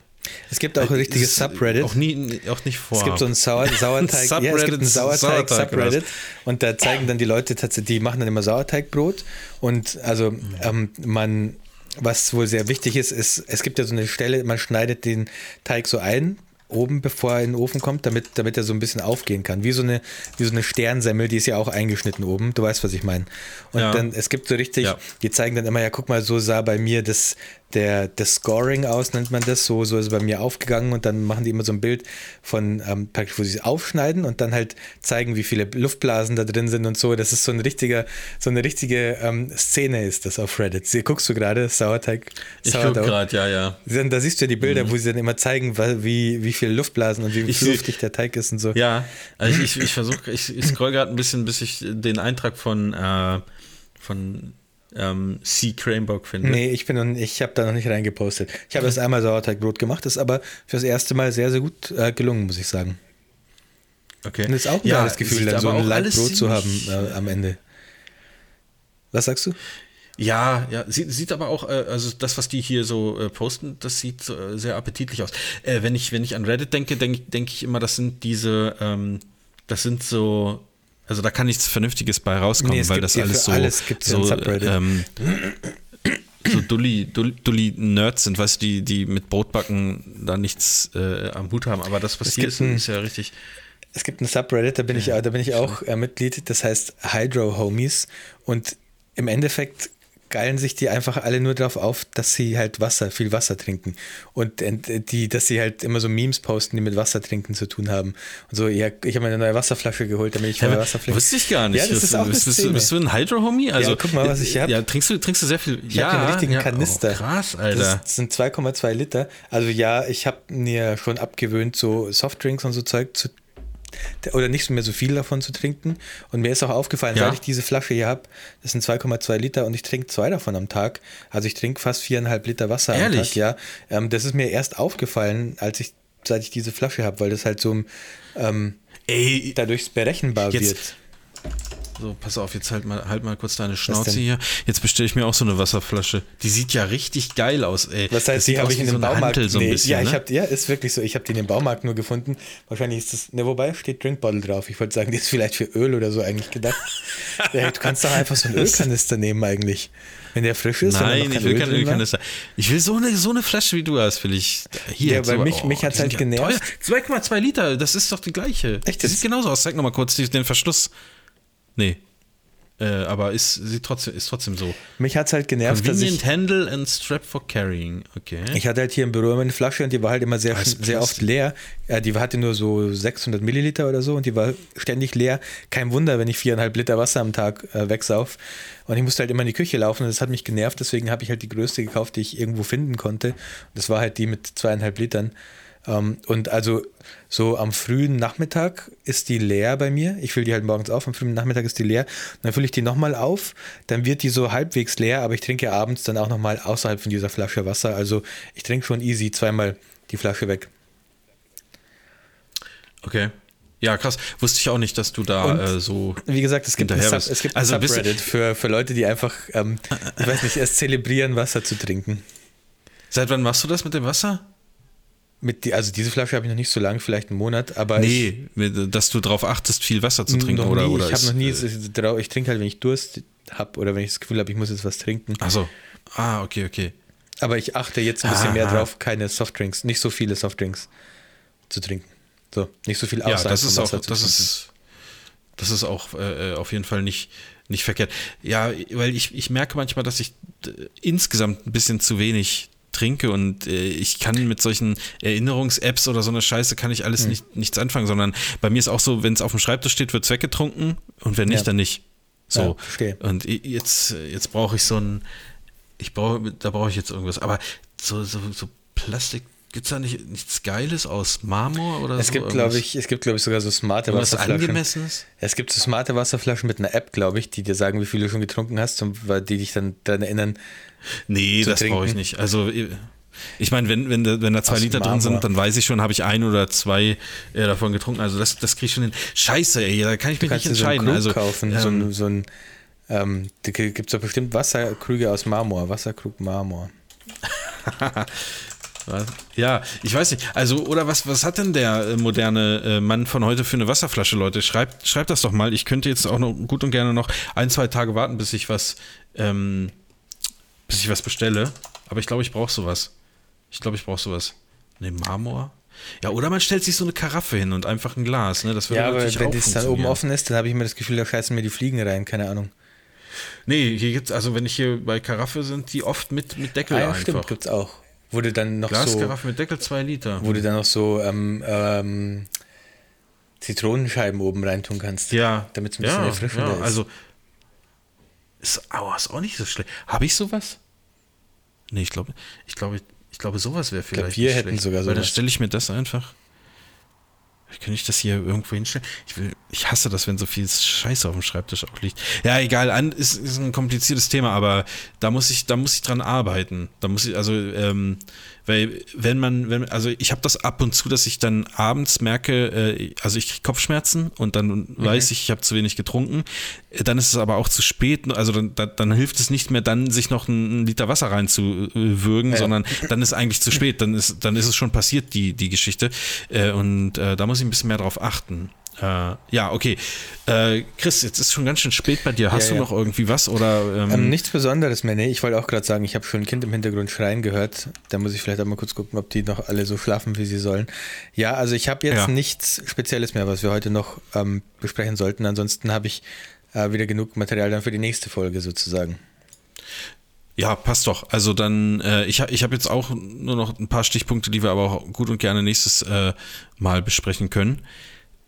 es gibt auch ein richtiges Subreddit. Auch, nie, auch nicht vor. Es gibt so ein Sauer, [LAUGHS] Sauerteig, ja, es gibt ein Sauerteig, Sauerteig Subreddit und da zeigen dann die Leute tatsächlich, die machen dann immer Sauerteigbrot und also ähm, man, was wohl sehr wichtig ist, ist, es gibt ja so eine Stelle, man schneidet den Teig so ein oben, bevor er in den Ofen kommt, damit, damit er so ein bisschen aufgehen kann. Wie so eine, wie so eine Sternsemmel, die ist ja auch eingeschnitten oben. Du weißt, was ich meine. Und ja. dann, es gibt so richtig, ja. die zeigen dann immer, ja, guck mal, so sah bei mir das, der, das Scoring aus, nennt man das. So, so ist es bei mir aufgegangen und dann machen die immer so ein Bild von, ähm, praktisch, wo sie es aufschneiden und dann halt zeigen, wie viele Luftblasen da drin sind und so. Das ist so ein richtiger, so eine richtige ähm, Szene ist das auf Reddit. Sie, guckst du gerade, Sauerteig? Ich guck gerade, ja, ja. Da siehst du ja die Bilder, mhm. wo sie dann immer zeigen, wie, wie viele Luftblasen und wie ich, luftig der Teig ist und so. Ja, also ich, ich, [LAUGHS] ich versuche, ich, ich scroll gerade ein bisschen, bis ich den Eintrag von, äh, von ähm, C. Cranebock finde. Nee, ich, ich habe da noch nicht reingepostet. Ich habe erst einmal Sauerteigbrot gemacht, ist aber fürs erste Mal sehr, sehr gut äh, gelungen, muss ich sagen. Okay. Und ist auch ein ja, geiles Gefühl, dann so ein Leitbrot zu haben äh, am Ende. Was sagst du? Ja, ja, sieht, sieht aber auch, äh, also das, was die hier so äh, posten, das sieht äh, sehr appetitlich aus. Äh, wenn, ich, wenn ich an Reddit denke, denke denk ich immer, das sind diese, ähm, das sind so also da kann nichts Vernünftiges bei rauskommen, nee, weil das alles so, alles so, ähm, so dulli, dulli, dulli, Nerds sind, weißt du, die, die mit Brotbacken da nichts äh, am Hut haben. Aber das, was hier ist, ist ja richtig. Es gibt ein Subreddit, da bin ich, da bin ich auch äh, Mitglied, das heißt Hydro Homies. Und im Endeffekt geilen sich die einfach alle nur darauf auf, dass sie halt Wasser, viel Wasser trinken. Und die, dass sie halt immer so Memes posten, die mit Wasser trinken zu tun haben. Und so, ja, ich habe mir eine neue Wasserflasche geholt, damit ich ja, Wasserflasche. Wusste ich gar nicht. Ja, das bist, ist auch bist, bist, bist, du ein Hydro-Homie? Also, ja, guck mal, was ich habe. Ja, trinkst du, trinkst du sehr viel? Ich ja, habe den richtigen ja, Kanister. Oh, krass, Alter. Das sind 2,2 Liter. Also ja, ich habe mir schon abgewöhnt, so Softdrinks und so Zeug zu oder nicht mehr so viel davon zu trinken. Und mir ist auch aufgefallen, ja. seit ich diese Flasche hier habe, das sind 2,2 Liter und ich trinke zwei davon am Tag. Also ich trinke fast viereinhalb Liter Wasser Ehrlich? am Tag. Ja, ähm, das ist mir erst aufgefallen, als ich, seit ich diese Flasche habe, weil das halt so ähm, Ey, dadurch berechenbar jetzt, wird. So, pass auf, jetzt halt mal, halt mal kurz deine Schnauze hier. Jetzt bestelle ich mir auch so eine Wasserflasche. Die sieht ja richtig geil aus, ey. Was heißt, die habe ich in dem so Baumarkt? so ein nee, bisschen, ja, ich ne? hab, ja, ist wirklich so. Ich habe die in dem Baumarkt nur gefunden. Wahrscheinlich ist das, ne, wobei steht Drinkbottle drauf. Ich wollte sagen, die ist vielleicht für Öl oder so eigentlich gedacht. [LAUGHS] ja, du kannst doch einfach so einen Ölkanister nehmen eigentlich. Wenn der frisch ist. Nein, ich will keinen Ölkanister. Ich will so eine, so eine Flasche, wie du hast, will ich. Hier, ja, weil so, mich, oh, mich hat es halt genervt. 2,2 Liter, das ist doch die gleiche. Echt? Das sieht genauso aus. Zeig nochmal kurz den Verschluss. Nee. Äh, aber ist, sie trotzdem, ist trotzdem so. Mich hat es halt genervt, dass Convenient ich, handle and strap for carrying. Okay. ich hatte halt hier im Büro immer eine Flasche und die war halt immer sehr, Als sehr oft leer. Die hatte nur so 600 Milliliter oder so und die war ständig leer. Kein Wunder, wenn ich viereinhalb Liter Wasser am Tag äh, wegsauf. Und ich musste halt immer in die Küche laufen und das hat mich genervt. Deswegen habe ich halt die größte gekauft, die ich irgendwo finden konnte. Das war halt die mit zweieinhalb Litern. Ähm, und also so am frühen Nachmittag ist die leer bei mir. Ich fülle die halt morgens auf, am frühen Nachmittag ist die leer. Dann fülle ich die nochmal auf, dann wird die so halbwegs leer, aber ich trinke abends dann auch nochmal außerhalb von dieser Flasche Wasser. Also ich trinke schon easy zweimal die Flasche weg. Okay. Ja, krass. Wusste ich auch nicht, dass du da Und äh, so. Wie gesagt, es gibt, ein Sub, es gibt Also ein Subreddit für, für Leute, die einfach, ähm, ich weiß nicht, [LAUGHS] es zelebrieren, Wasser zu trinken. Seit wann machst du das mit dem Wasser? Mit die, also diese Flasche habe ich noch nicht so lange, vielleicht einen Monat, aber Nee, mit- dass du darauf achtest, viel Wasser zu ich, trinken oder, nie, oder ich habe noch nie, äh, ich trinke halt, wenn ich Durst habe oder wenn ich das Gefühl habe, ich muss jetzt was trinken. Ach so. Ah, okay, okay. Aber ich achte jetzt ein bisschen mehr Aha. drauf, keine Softdrinks, nicht so viele Softdrinks zu trinken. So, nicht so viel Ja, außerhalb das ist auch, das trinken. ist, das ist auch äh, auf jeden Fall nicht, nicht verkehrt. Ja, weil ich, ich merke manchmal, dass ich äh, insgesamt ein bisschen zu wenig trinke und äh, ich kann mit solchen Erinnerungs-Apps oder so eine Scheiße kann ich alles nicht, nichts anfangen, sondern bei mir ist auch so, wenn es auf dem Schreibtisch steht, wird es weggetrunken und wenn nicht, Ja. dann nicht. So. Ja. Und jetzt, jetzt brauche ich so ein, ich brauche, da brauche ich jetzt irgendwas. Aber so, so, so Plastik, gibt es da nicht nichts Geiles aus Marmor oder Es so? gibt, glaube ich, es gibt, glaube ich, sogar so smarte irgendwas Wasserflaschen. angemessenes? Es gibt so smarte Wasserflaschen mit einer App, glaube ich, die dir sagen, wie viel du schon getrunken hast und weil die dich dann daran erinnern. Nee, das brauche ich nicht. Also ich meine, wenn, wenn, da, wenn da zwei Aus Liter drin Marmor. sind, dann weiß ich schon, habe ich ein oder zwei äh, davon getrunken. Also das, das kriege ich schon hin. Scheiße, ey, da kann ich mich nicht du so einen entscheiden. Krug also kaufen, so ähm, ein, so ein ähm, da gibt es doch bestimmt Wasserkrüge aus Marmor, Wasserkrug Marmor. [LAUGHS] Was? Ja, ich weiß nicht. Also, oder was, was hat denn der äh, moderne äh, Mann von heute für eine Wasserflasche, Leute? Schreibt, schreibt das doch mal. Ich könnte jetzt auch noch gut und gerne noch ein, zwei Tage warten, bis ich was, ähm, bis ich was bestelle. Aber ich glaube, ich brauche sowas. Ich glaube, ich brauche sowas. Ne, Marmor? Ja, oder man stellt sich so eine Karaffe hin und einfach ein Glas, ne? Das würde Ja, aber natürlich wenn auch das dann oben offen ist, dann habe ich immer das Gefühl, da scheißen mir die Fliegen rein, keine Ahnung. Nee, hier gibt's, also wenn ich hier bei Karaffe sind, die oft mit, mit Deckel Ah, ja, einfach. stimmt, gibt's auch. Wo du dann noch so, Glaskaraffe mit Deckel, zwei Liter. wo du dann noch so ähm, ähm, Zitronenscheiben oben reintun kannst. Ja, Damit es ein bisschen ja, erfrischender ja, ist. Also, ist, aua, ist auch nicht so schlecht. Habe ich sowas? Nee, ich glaube, ich glaube, ich glaube, sowas wäre vielleicht. wir nicht hätten schlecht, sogar Weil dann sowas. stelle ich mir das einfach. Kann ich das hier irgendwo hinstellen? Ich, will, ich hasse das, wenn so viel Scheiße auf dem Schreibtisch auch liegt. Ja, egal, an, ist, ist ein kompliziertes Thema, aber da muss ich, da muss ich dran arbeiten. Da muss ich, also, ähm, weil wenn man, wenn, also ich habe das ab und zu, dass ich dann abends merke, äh, also ich kriege Kopfschmerzen und dann Mhm. weiß ich, ich habe zu wenig getrunken. Äh, Dann ist es aber auch zu spät, also dann, dann, dann hilft es nicht mehr, dann sich noch einen Liter Wasser reinzuwürgen, Ja. sondern dann ist eigentlich zu spät, dann ist, dann ist es schon passiert, die, die Geschichte. Äh, und äh, da muss ich ein bisschen mehr drauf achten. Äh, ja, okay. Äh, Chris, jetzt ist schon ganz schön spät bei dir. Hast Ja, du ja. noch irgendwie was? Oder, ähm, Ähm, nichts Besonderes mehr, nee. Ich wollte auch gerade sagen, ich habe schon ein Kind im Hintergrund schreien gehört. Da muss ich vielleicht auch mal kurz gucken, ob die noch alle so schlafen, wie sie sollen. Ja, also ich habe jetzt Ja. nichts Spezielles mehr, was wir heute noch ähm, besprechen sollten. Ansonsten habe ich äh, wieder genug Material dann für die nächste Folge sozusagen. Ja, passt doch. Also dann, äh, ich, ich habe jetzt auch nur noch ein paar Stichpunkte, die wir aber auch gut und gerne nächstes äh, Mal besprechen können.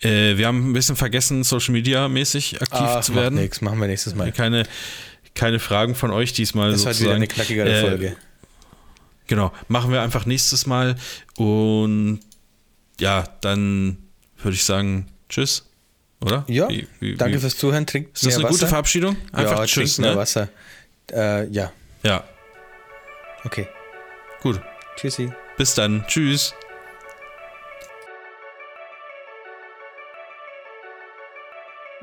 Äh, wir haben ein bisschen vergessen, Social Media mäßig aktiv Ach, zu werden. nichts, machen wir nächstes Mal. Keine, keine Fragen von euch diesmal Das sozusagen. wieder eine knackigere Äh, Folge. Genau, machen wir einfach nächstes Mal. Und ja, dann würde ich sagen, tschüss. Oder? Ja, Wie- wie- danke wie- fürs Zuhören. Trinkt Ist das eine Wasser. gute Verabschiedung? Einfach ja, tschüss, ne? Wasser. Äh, ja, Ja, okay. gut. Tschüssi. Bis dann. Tschüss.